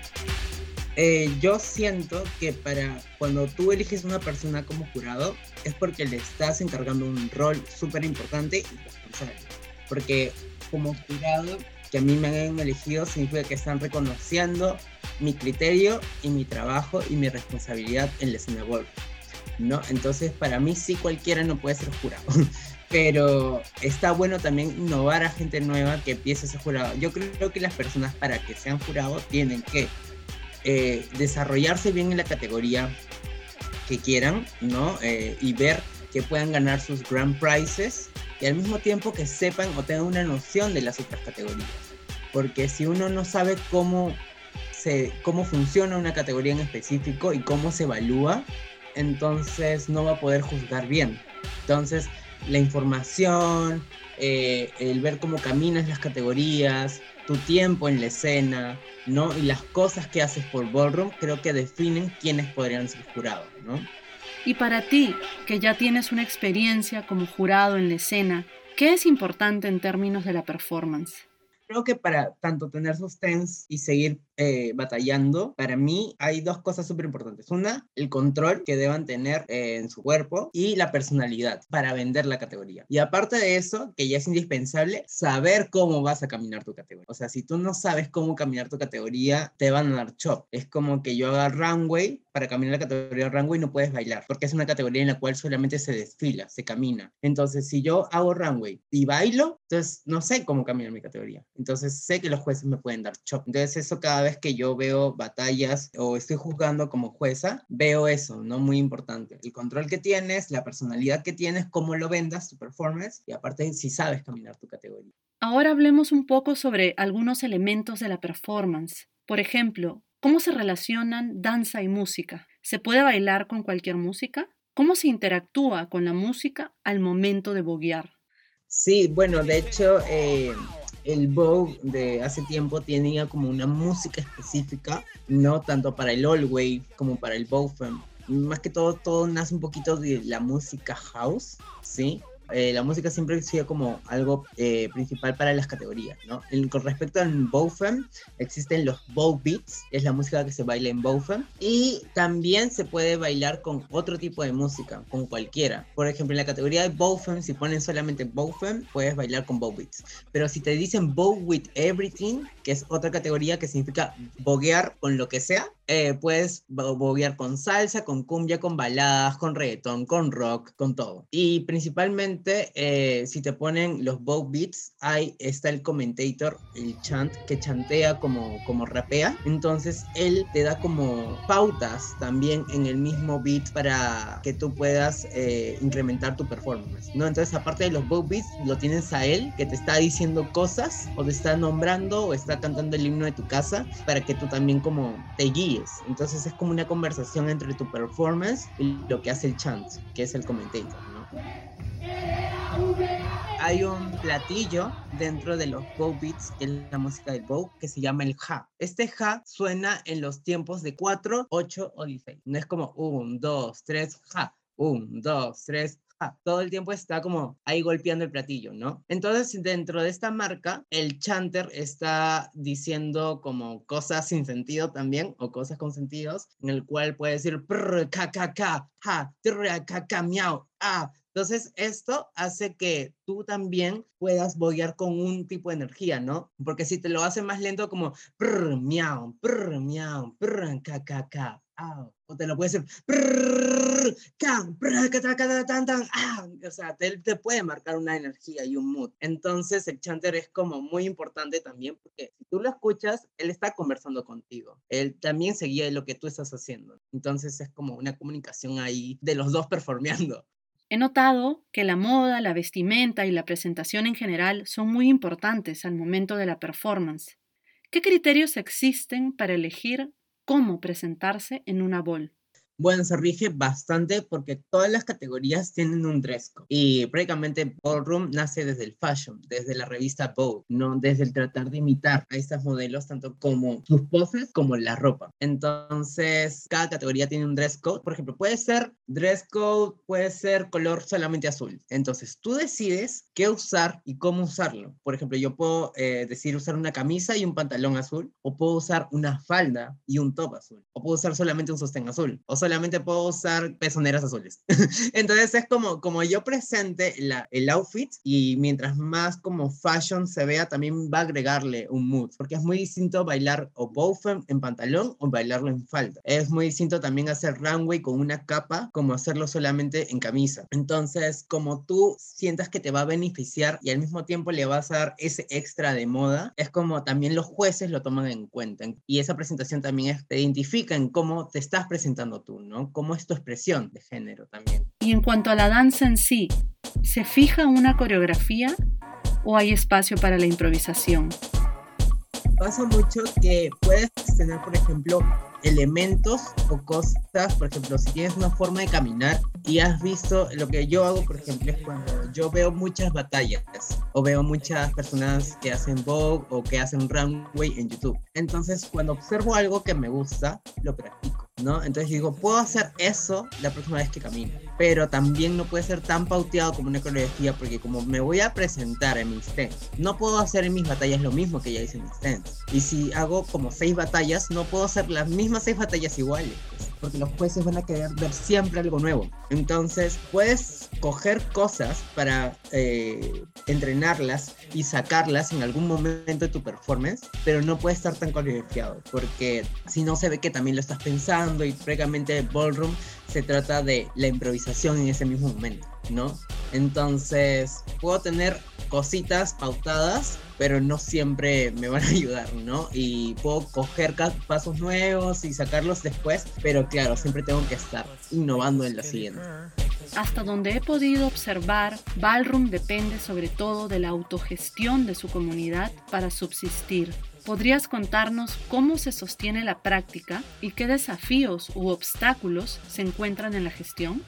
Eh, yo siento que para cuando tú eliges una persona como jurado es porque le estás encargando un rol súper importante y responsable porque como jurado que a mí me han elegido significa que están reconociendo mi criterio y mi trabajo y mi responsabilidad en la escena golf, ¿no? Entonces, para mí sí cualquiera no puede ser jurado, [LAUGHS] pero está bueno también innovar a gente nueva que empiece a ser jurado. Yo creo que las personas para que sean jurados tienen que eh, desarrollarse bien en la categoría que quieran, ¿no? Eh, y ver que puedan ganar sus grand prizes y al mismo tiempo que sepan o tengan una noción de las otras categorías. Porque si uno no sabe cómo, se, cómo funciona una categoría en específico y cómo se evalúa, entonces no va a poder juzgar bien. Entonces, la información, eh, el ver cómo caminas las categorías, tu tiempo en la escena, ¿no? Y las cosas que haces por ballroom, creo que definen quiénes podrían ser jurados, ¿no? Y para ti, que ya tienes una experiencia como jurado en la escena, ¿qué es importante en términos de la performance? Creo que para tanto tener sostens y seguir eh, batallando, para mí hay dos cosas súper importantes. Una, el control que deban tener eh, en su cuerpo y la personalidad para vender la categoría. Y aparte de eso, que ya es indispensable, saber cómo vas a caminar tu categoría. O sea, si tú no sabes cómo caminar tu categoría, te van a dar chop. Es como que yo haga runway, para caminar la categoría runway no puedes bailar, porque es una categoría en la cual solamente se desfila, se camina. Entonces, si yo hago runway y bailo, entonces no sé cómo caminar mi categoría. Entonces, sé que los jueces me pueden dar chop. Entonces, eso cada vez que yo veo batallas o estoy juzgando como jueza, veo eso, ¿no? Muy importante. El control que tienes, la personalidad que tienes, cómo lo vendas, tu performance, y aparte si sabes caminar tu categoría. Ahora hablemos un poco sobre algunos elementos de la performance. Por ejemplo, ¿Cómo se relacionan danza y música? ¿Se puede bailar con cualquier música? ¿Cómo se interactúa con la música al momento de boguear? Sí, bueno, de hecho, eh, el Vogue de hace tiempo tenía como una música específica, no tanto para el All Way como para el Vogue. Más que todo, todo nace un poquito de la música house, ¿sí? Eh, la música siempre sido como algo eh, principal para las categorías, ¿no? con respecto al Bowfem, existen los Bow Beats, es la música que se baila en Bowfem, y también se puede bailar con otro tipo de música, con cualquiera. Por ejemplo, en la categoría de Bowfem, si ponen solamente Bowfem, puedes bailar con Bow Beats. Pero si te dicen Bow with Everything, que es otra categoría que significa boguear con lo que sea, eh, puedes boguear con salsa, con cumbia, con baladas, con reggaetón, con rock, con todo. Y principalmente, eh, si te ponen los bow beats, ahí está el commentator, el chant, que chantea como, como rapea. Entonces, él te da como pautas también en el mismo beat para que tú puedas eh, incrementar tu performance, ¿no? Entonces, aparte de los bow beats, lo tienes a él, que te está diciendo cosas, o te está nombrando, o está cantando el himno de tu casa, para que tú también como te guíes entonces es como una conversación entre tu performance y lo que hace el chant, que es el commentator, ¿no? Hay un platillo dentro de los bow beats, que es la música del bow, que se llama el ha. Este ha suena en los tiempos de 4, 8 o 16. No es como 1, 2, 3, ha. 1, 2, 3, todo el tiempo está como ahí golpeando el platillo, ¿no? Entonces, dentro de esta marca, el chanter está diciendo como cosas sin sentido también, o cosas con sentidos, en el cual puede decir, prr, ca, ca, ca, ja, ca, miau, ah, entonces, esto hace que tú también puedas boguear con un tipo de energía, ¿no? Porque si te lo hace más lento, como prr, miau, prr, miau, prr, ca, ca, ca, o te lo puede decir, o sea, te, te, puede marcar una energía y un mood. Entonces, el chanter es como muy importante también, porque si tú lo escuchas, él está conversando contigo. Él también seguía lo que tú estás haciendo. Entonces, es como una comunicación ahí de los dos performeando. He notado que la moda, la vestimenta y la presentación en general son muy importantes al momento de la performance. ¿Qué criterios existen para elegir cómo presentarse en una bol? Bueno, se rige bastante porque todas las categorías tienen un dress code. Y prácticamente Ballroom nace desde el fashion, desde la revista Vogue, ¿no? Desde el tratar de imitar a estas modelos, tanto como sus poses como la ropa. Entonces, cada categoría tiene un dress code. Por ejemplo, puede ser dress code, puede ser color solamente azul. Entonces, tú decides qué usar y cómo usarlo. Por ejemplo, yo puedo eh, decir usar una camisa y un pantalón azul, o puedo usar una falda y un top azul, o puedo usar solamente un sostén azul, o solamente puedo usar pezoneras azules. [LAUGHS] Entonces es como, como yo presente la, el outfit y mientras más como fashion se vea, también va a agregarle un mood, porque es muy distinto bailar o bowfem en pantalón o bailarlo en falda. Es muy distinto también hacer runway con una capa como hacerlo solamente en camisa. Entonces, como tú sientas que te va a beneficiar y al mismo tiempo le vas a dar ese extra de moda, es como también los jueces lo toman en cuenta. Y esa presentación también te identifica en cómo te estás presentando tú. ¿No? Cómo es tu expresión de género también. Y en cuanto a la danza en sí, ¿se fija una coreografía o hay espacio para la improvisación? Pasa mucho que puedes tener, por ejemplo, elementos o cosas, por ejemplo, si tienes una forma de caminar y has visto, lo que yo hago, por ejemplo, es cuando yo veo muchas batallas o veo muchas personas que hacen Vogue o que hacen runway en YouTube. Entonces, cuando observo algo que me gusta, lo practico. ¿no? Entonces digo, puedo hacer eso la próxima vez que camino, pero también no puede ser tan pauteado como una coreografía porque como me voy a presentar en mis stands, no puedo hacer en mis batallas lo mismo que ya hice en mis stands. Y si hago como seis batallas, no puedo hacer las mismas seis batallas iguales, pues, porque los jueces van a querer ver siempre algo nuevo. Entonces, puedes coger cosas para eh, entrenarlas y sacarlas en algún momento de tu performance, pero no puede estar tan coreografiado, porque si no se ve que también lo estás pensando y prácticamente Ballroom se trata de la improvisación en ese mismo momento, ¿no? Entonces, puedo tener cositas pautadas, pero no siempre me van a ayudar, ¿no? Y puedo coger pasos nuevos y sacarlos después, pero claro, siempre tengo que estar innovando en la siguiente. Hasta donde he podido observar, Ballroom depende sobre todo de la autogestión de su comunidad para subsistir ¿Podrías contarnos cómo se sostiene la práctica y qué desafíos u obstáculos se encuentran en la gestión?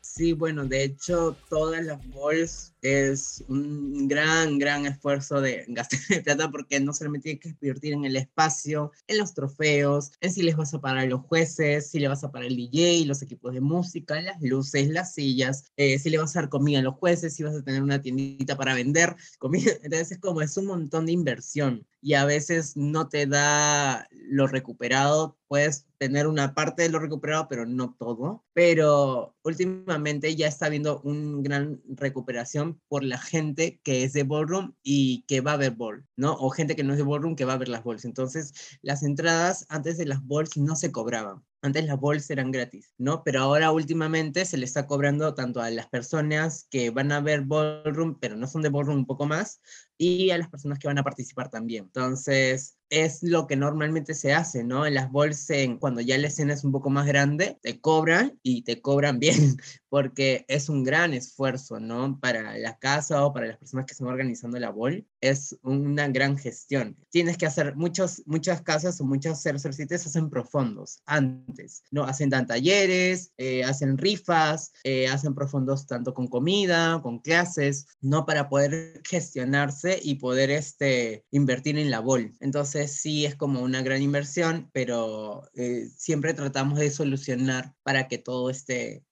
Sí, bueno, de hecho, todas las balls es un gran, gran esfuerzo de gastar de [LAUGHS] plata porque no solamente tienes que invertir en el espacio, en los trofeos, en si les vas a pagar a los jueces, si le vas a pagar el DJ, los equipos de música, las luces, las sillas, eh, si le vas a dar comida a los jueces, si vas a tener una tiendita para vender [LAUGHS] comida. Entonces es como es un montón de inversión y a veces no te da lo recuperado. Puedes tener una parte de lo recuperado, pero no todo. Pero últimamente ya está habiendo una gran recuperación por la gente que es de ballroom y que va a ver ball, ¿no? O gente que no es de ballroom que va a ver las balls. Entonces, las entradas antes de las balls no se cobraban. Antes las balls eran gratis, ¿no? Pero ahora últimamente se le está cobrando tanto a las personas que van a ver ballroom, pero no son de ballroom un poco más, y a las personas que van a participar también. Entonces, es lo que normalmente se hace, ¿no? En las bolsas, cuando ya la escena es un poco más grande, te cobran y te cobran bien, porque es un gran esfuerzo, ¿no? Para la casa o para las personas que están organizando la bol, es una gran gestión. Tienes que hacer muchos, muchas casas o muchos sitios hacen profundos antes, ¿no? Hacen dan talleres, eh, hacen rifas, eh, hacen profundos tanto con comida, con clases, ¿no? Para poder gestionarse y poder este, invertir en la bol. Entonces, sí es como una gran inversión, pero eh, siempre tratamos de solucionar para que todo esté.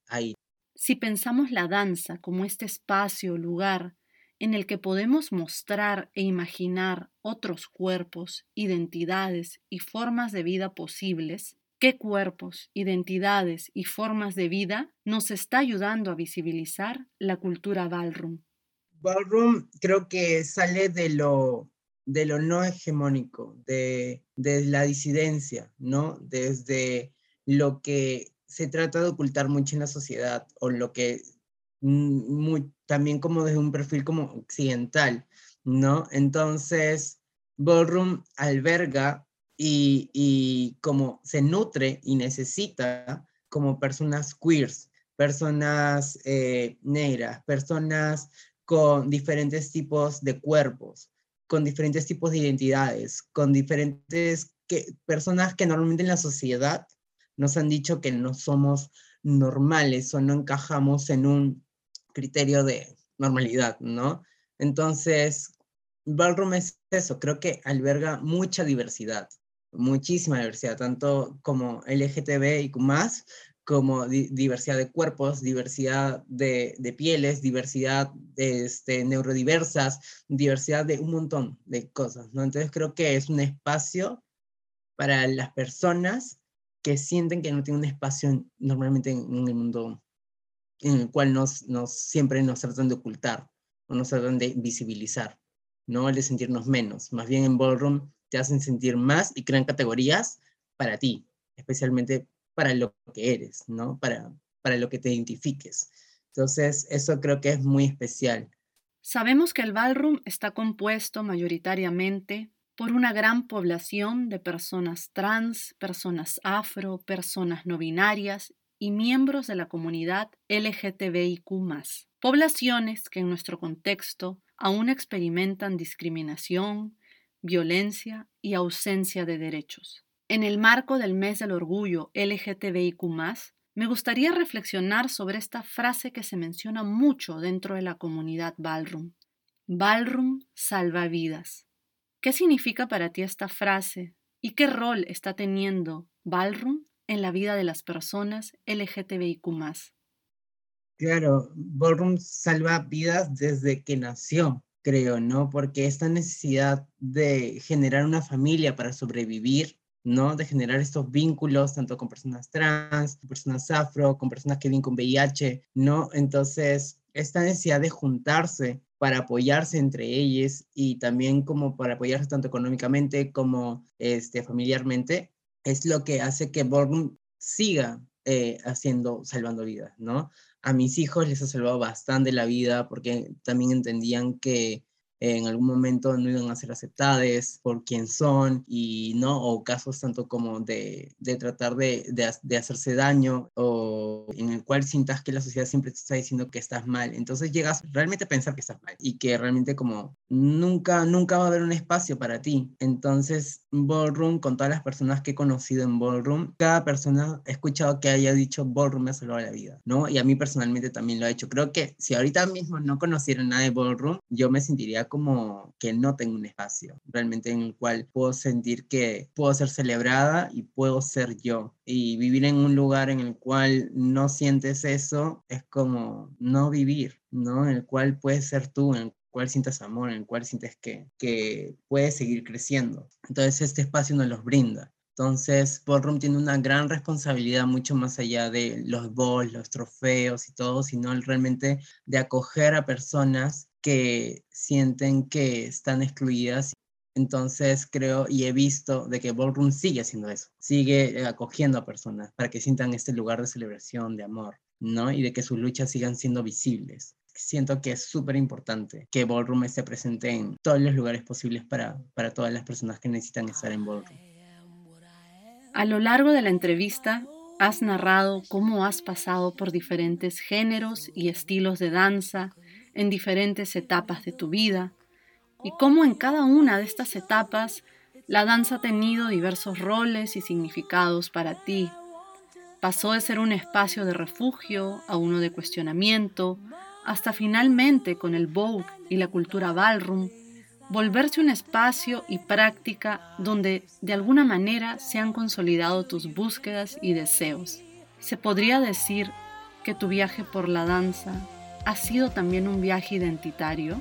Si pensamos la danza como este espacio, lugar, en el que podemos mostrar e imaginar otros cuerpos, identidades y formas de vida posibles, qué cuerpos, identidades y formas de vida nos está ayudando a visibilizar la cultura ballroom. Ballroom creo que sale de lo, de lo no hegemónico, de, de la disidencia, ¿no? Desde lo que se trata de ocultar mucho en la sociedad o lo que muy, también como desde un perfil como occidental, ¿no? Entonces, Ballroom alberga y, y como se nutre y necesita como personas queers, personas eh, negras, personas con diferentes tipos de cuerpos, con diferentes tipos de identidades, con diferentes que, personas que normalmente en la sociedad nos han dicho que no somos normales o no encajamos en un criterio de normalidad, ¿no? Entonces, Ballroom es eso, creo que alberga mucha diversidad, muchísima diversidad, tanto como LGTB y más, como diversidad de cuerpos, diversidad de, pieles, diversidad de, este, neurodiversas, diversidad de un montón de cosas, ¿no? Entonces creo que es un espacio para las personas que sienten que no tienen un espacio normalmente en, el mundo en el cual nos, nos, siempre nos tratan de ocultar o nos tratan de visibilizar, no el de sentirnos menos. Más bien en Ballroom te hacen sentir más y crean categorías para ti, especialmente para lo que eres, ¿no? Para, para lo que te identifiques. Entonces, eso creo que es muy especial. Sabemos que el ballroom está compuesto mayoritariamente por una gran población de personas trans, personas afro, personas no binarias y miembros de la comunidad LGTBIQ, poblaciones que en nuestro contexto aún experimentan discriminación, violencia y ausencia de derechos. En el marco del mes del orgullo LGTBIQ, me gustaría reflexionar sobre esta frase que se menciona mucho dentro de la comunidad Ballroom. Ballroom salva vidas. ¿Qué significa para ti esta frase y qué rol está teniendo Ballroom en la vida de las personas LGTBIQ. Claro, Ballroom salva vidas desde que nació, creo, ¿no? Porque esta necesidad de generar una familia para sobrevivir, ¿no? De generar estos vínculos tanto con personas trans, con personas afro, con personas que viven con VIH, ¿no? Entonces, esta necesidad de juntarse para apoyarse entre ellos y también como para apoyarse tanto económicamente como este, familiarmente, es lo que hace que Ballroom siga eh, haciendo, salvando vidas, ¿no? A mis hijos les ha salvado bastante la vida porque también entendían que en algún momento no iban a ser aceptadas por quien son y no, o casos tanto como de, de tratar de, de, hacerse daño o en el cual sientas que la sociedad siempre te está diciendo que estás mal. Entonces llegas realmente a pensar que estás mal y que realmente como nunca, nunca va a haber un espacio para ti. Entonces, Ballroom, con todas las personas que he conocido en Ballroom, cada persona he escuchado que haya dicho Ballroom me ha salvado la vida, ¿no? Y a mí personalmente también lo ha hecho. Creo que si ahorita mismo no conociera nada de Ballroom, yo me sentiría como que no tengo un espacio realmente en el cual puedo sentir que puedo ser celebrada y puedo ser yo. Y vivir en un lugar en el cual no sientes eso es como no vivir, ¿no? En el cual puedes ser tú, en el cual sientas amor, en el cual sientes que, que puedes seguir creciendo. Entonces este espacio nos los brinda. Entonces, Ballroom tiene una gran responsabilidad mucho más allá de los balls, los trofeos y todo, sino realmente de acoger a personas que sienten que están excluidas. Entonces creo y he visto de que Ballroom sigue haciendo eso, sigue acogiendo a personas para que sientan este lugar de celebración, de amor, ¿no? Y de que sus luchas sigan siendo visibles. Siento que es súper importante que Ballroom esté presente en todos los lugares posibles para, para todas las personas que necesitan estar en Ballroom. A lo largo de la entrevista has narrado cómo has pasado por diferentes géneros y estilos de danza, en diferentes etapas de tu vida y cómo en cada una de estas etapas la danza ha tenido diversos roles y significados para ti. Pasó de ser un espacio de refugio a uno de cuestionamiento, hasta finalmente con el Vogue y la cultura ballroom, volverse un espacio y práctica donde de alguna manera se han consolidado tus búsquedas y deseos. Se podría decir que tu viaje por la danza ha sido también un viaje identitario?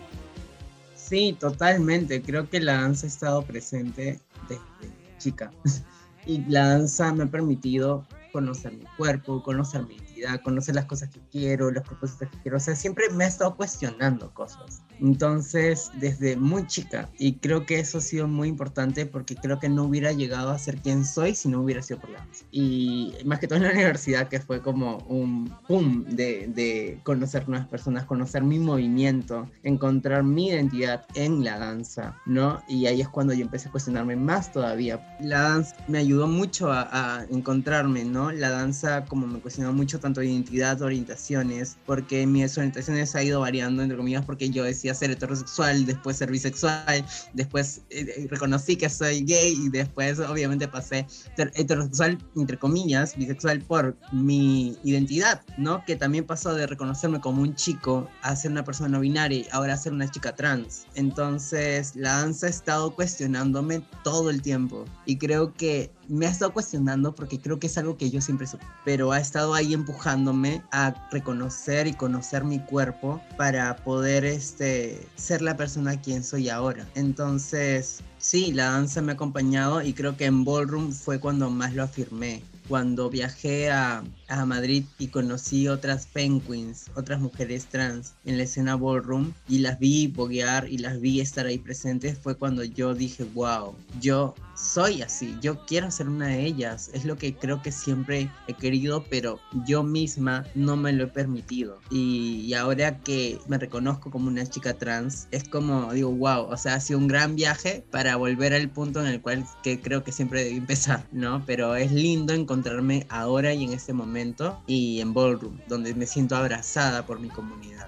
Sí, totalmente. Creo que la danza ha estado presente desde chica. [LAUGHS] Y la danza me ha permitido conocer mi cuerpo, conocer mi conocer las cosas que quiero, los propósitos que quiero. O sea, siempre me ha estado cuestionando cosas. Entonces, desde muy chica, y creo que eso ha sido muy importante porque creo que no hubiera llegado a ser quien soy si no hubiera sido por la danza. Y más que todo en la universidad, que fue como un boom de, de conocer nuevas personas, conocer mi movimiento, encontrar mi identidad en la danza, ¿no? Y ahí es cuando yo empecé a cuestionarme más todavía. La danza me ayudó mucho a, a encontrarme, ¿no? La danza como me cuestionó mucho tanto identidad, orientaciones, porque mis orientaciones ha ido variando, entre comillas, porque yo decía ser heterosexual, después ser bisexual, después eh, eh, reconocí que soy gay y después obviamente pasé ser heterosexual, entre comillas, bisexual por mi identidad, ¿no? Que también pasó de reconocerme como un chico a ser una persona no binaria y ahora a ser una chica trans. Entonces la danza ha estado cuestionándome todo el tiempo y creo que me ha estado cuestionando porque creo que es algo que yo siempre supe, pero ha estado ahí empujándome a reconocer y conocer mi cuerpo para poder este, ser la persona quien soy ahora. Entonces, sí, la danza me ha acompañado y creo que en Ballroom fue cuando más lo afirmé cuando viajé a, a, Madrid y conocí otras penguins, otras mujeres trans en la escena ballroom y las vi boguear y las vi estar ahí presentes, fue cuando yo dije, wow, yo soy así, yo quiero ser una de ellas, es lo que creo que siempre he querido, pero yo misma no me lo he permitido. Y, y ahora que me reconozco como una chica trans, es como digo, wow, o sea, ha sido un gran viaje para volver al punto en el cual que creo que siempre debí empezar, ¿no? Pero es lindo encontrarme ahora y en este momento y en Ballroom, donde me siento abrazada por mi comunidad.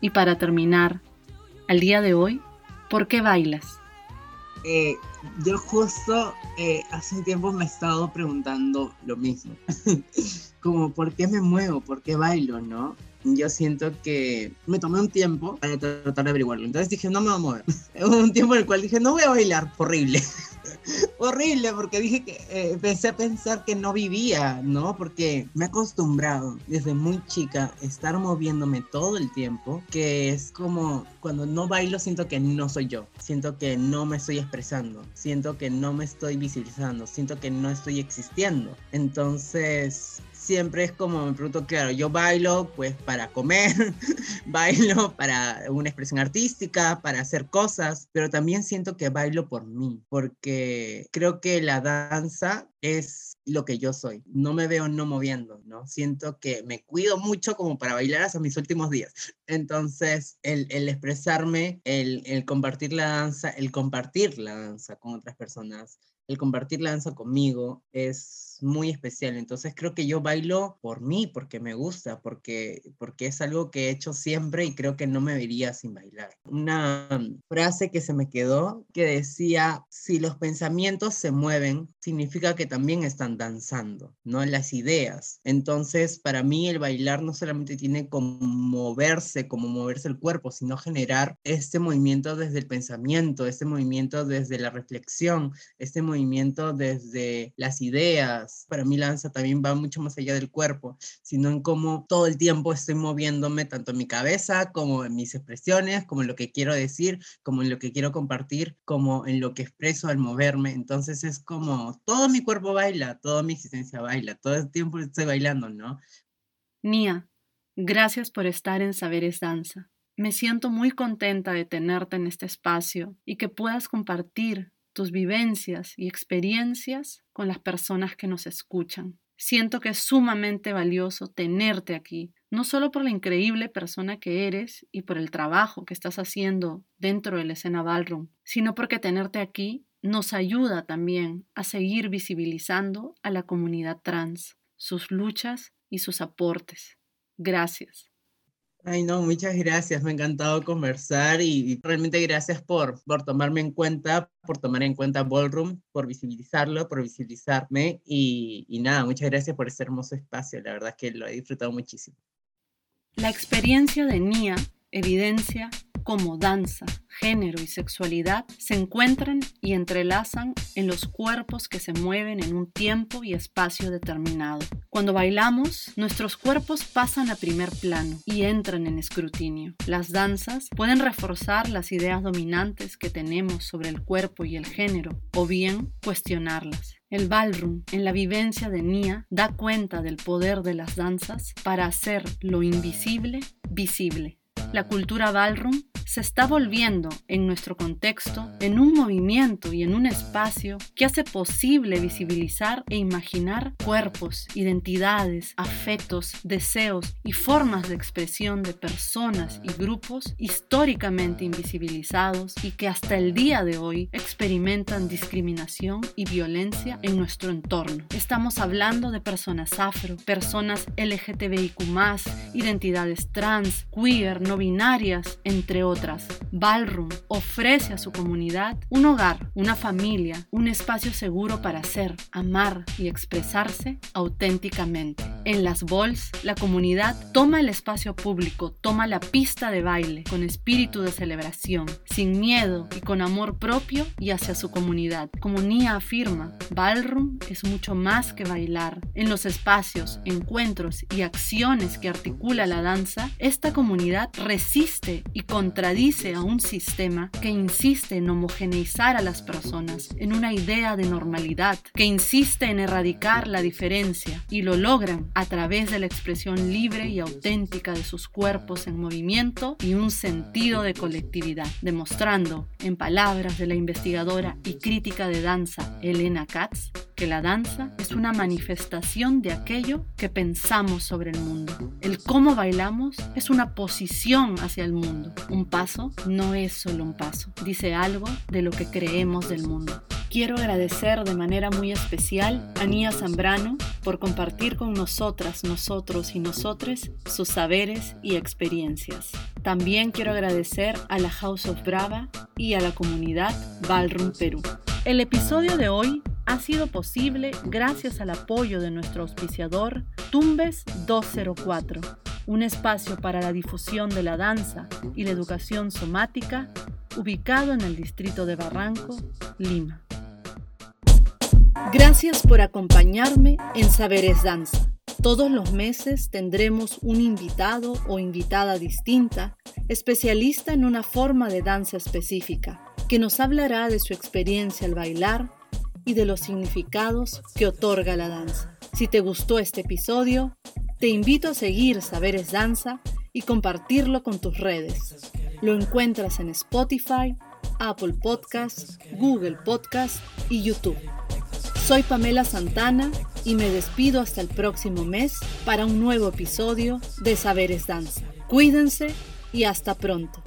Y para terminar, al día de hoy, ¿por qué bailas? Eh, yo justo eh, hace un tiempo me he estado preguntando lo mismo, [LAUGHS] como por qué me muevo, por qué bailo, ¿no? Yo siento que me tomé un tiempo para tratar de averiguarlo. Entonces dije, no me voy a mover. [LAUGHS] Hubo un tiempo en el cual dije, no voy a bailar, horrible. [LAUGHS] horrible, porque dije que eh, empecé a pensar que no vivía, ¿no? Porque me he acostumbrado desde muy chica a estar moviéndome todo el tiempo, que es como cuando no bailo siento que no soy yo, siento que no me estoy expresando, siento que no me estoy visibilizando, siento que no estoy existiendo. Entonces, siempre es como me pregunto, claro, yo bailo pues para comer, [LAUGHS] bailo para una expresión artística, para hacer cosas, pero también siento que bailo por mí, porque creo que la danza es lo que yo soy. No me veo no moviendo, ¿no? Siento que me cuido mucho como para bailar hasta mis últimos días. Entonces, el, expresarme, el, el compartir la danza, el compartir la danza con otras personas, el compartir la danza conmigo es muy especial. Entonces creo que yo bailo por mí, porque me gusta, porque, porque es algo que he hecho siempre y creo que no me vería sin bailar. Una frase que se me quedó que decía, si los pensamientos se mueven, significa que también están danzando, ¿no? Las ideas. Entonces, para mí el bailar no solamente tiene como moverse, como moverse el cuerpo, sino generar este movimiento desde el pensamiento, este movimiento desde la reflexión, este movimiento desde las ideas. Para mí danza también va mucho más allá del cuerpo, sino en cómo todo el tiempo estoy moviéndome tanto en mi cabeza como en mis expresiones, como en lo que quiero decir, como en lo que quiero compartir, como en lo que expreso al moverme. Entonces es como todo mi cuerpo baila, toda mi existencia baila, todo el tiempo estoy bailando, ¿no? Nia, gracias por estar en Saberes Danza. Me siento muy contenta de tenerte en este espacio y que puedas compartir tus vivencias y experiencias con las personas que nos escuchan. Siento que es sumamente valioso tenerte aquí, no solo por la increíble persona que eres y por el trabajo que estás haciendo dentro de la escena ballroom, sino porque tenerte aquí nos ayuda también a seguir visibilizando a la comunidad trans, sus luchas y sus aportes. Gracias. Ay, no, muchas gracias. Me ha encantado conversar y realmente gracias por, por tomarme en cuenta, por tomar en cuenta Ballroom, por visibilizarlo, por visibilizarme y, y nada, muchas gracias por este hermoso espacio. La verdad es que lo he disfrutado muchísimo. La experiencia de Nia evidencia cómo danza, género y sexualidad se encuentran y entrelazan en los cuerpos que se mueven en un tiempo y espacio determinado. Cuando bailamos, nuestros cuerpos pasan a primer plano y entran en escrutinio. Las danzas pueden reforzar las ideas dominantes que tenemos sobre el cuerpo y el género o bien cuestionarlas. El ballroom, en la vivencia de Nia, da cuenta del poder de las danzas para hacer lo invisible visible. La cultura ballroom se está volviendo en nuestro contexto en un movimiento y en un espacio que hace posible visibilizar e imaginar cuerpos, identidades, afectos, deseos y formas de expresión de personas y grupos históricamente invisibilizados y que hasta el día de hoy experimentan discriminación y violencia en nuestro entorno. Estamos hablando de personas afro, personas LGTBIQ, identidades trans, queer, no binarias, entre otros Ballroom ofrece a su comunidad un hogar, una familia, un espacio seguro para ser, amar y expresarse auténticamente. En las Balls, la comunidad toma el espacio público, toma la pista de baile con espíritu de celebración, sin miedo y con amor propio y hacia su comunidad. Como Nia afirma, Ballroom es mucho más que bailar. En los espacios, encuentros y acciones que articula la danza, esta comunidad resiste y contra contradice a un sistema que insiste en homogeneizar a las personas en una idea de normalidad, que insiste en erradicar la diferencia y lo logran a través de la expresión libre y auténtica de sus cuerpos en movimiento y un sentido de colectividad, demostrando, en palabras de la investigadora y crítica de danza Elena Katz, que la danza es una manifestación de aquello que pensamos sobre el mundo. El cómo bailamos es una posición hacia el mundo. Un paso no es solo un paso, dice algo de lo que creemos del mundo. Quiero agradecer de manera muy especial a Nia Zambrano por compartir con nosotras, nosotros y nosotres sus saberes y experiencias. También quiero agradecer a la House of Brava y a la comunidad Ballroom Perú. El episodio de hoy ha sido posible gracias al apoyo de nuestro auspiciador Tumbes 204, un espacio para la difusión de la danza y la educación somática ubicado en el distrito de Barranco, Lima. Gracias por acompañarme en Saberes Danza. Todos los meses tendremos un invitado o invitada distinta, especialista en una forma de danza específica, que nos hablará de su experiencia al bailar, y de los significados que otorga la danza. Si te gustó este episodio, te invito a seguir Saberes Danza y compartirlo con tus redes. Lo encuentras en Spotify, Apple Podcasts, Google Podcasts y YouTube. Soy Pamela Santana y me despido hasta el próximo mes para un nuevo episodio de Saberes Danza. Cuídense y hasta pronto.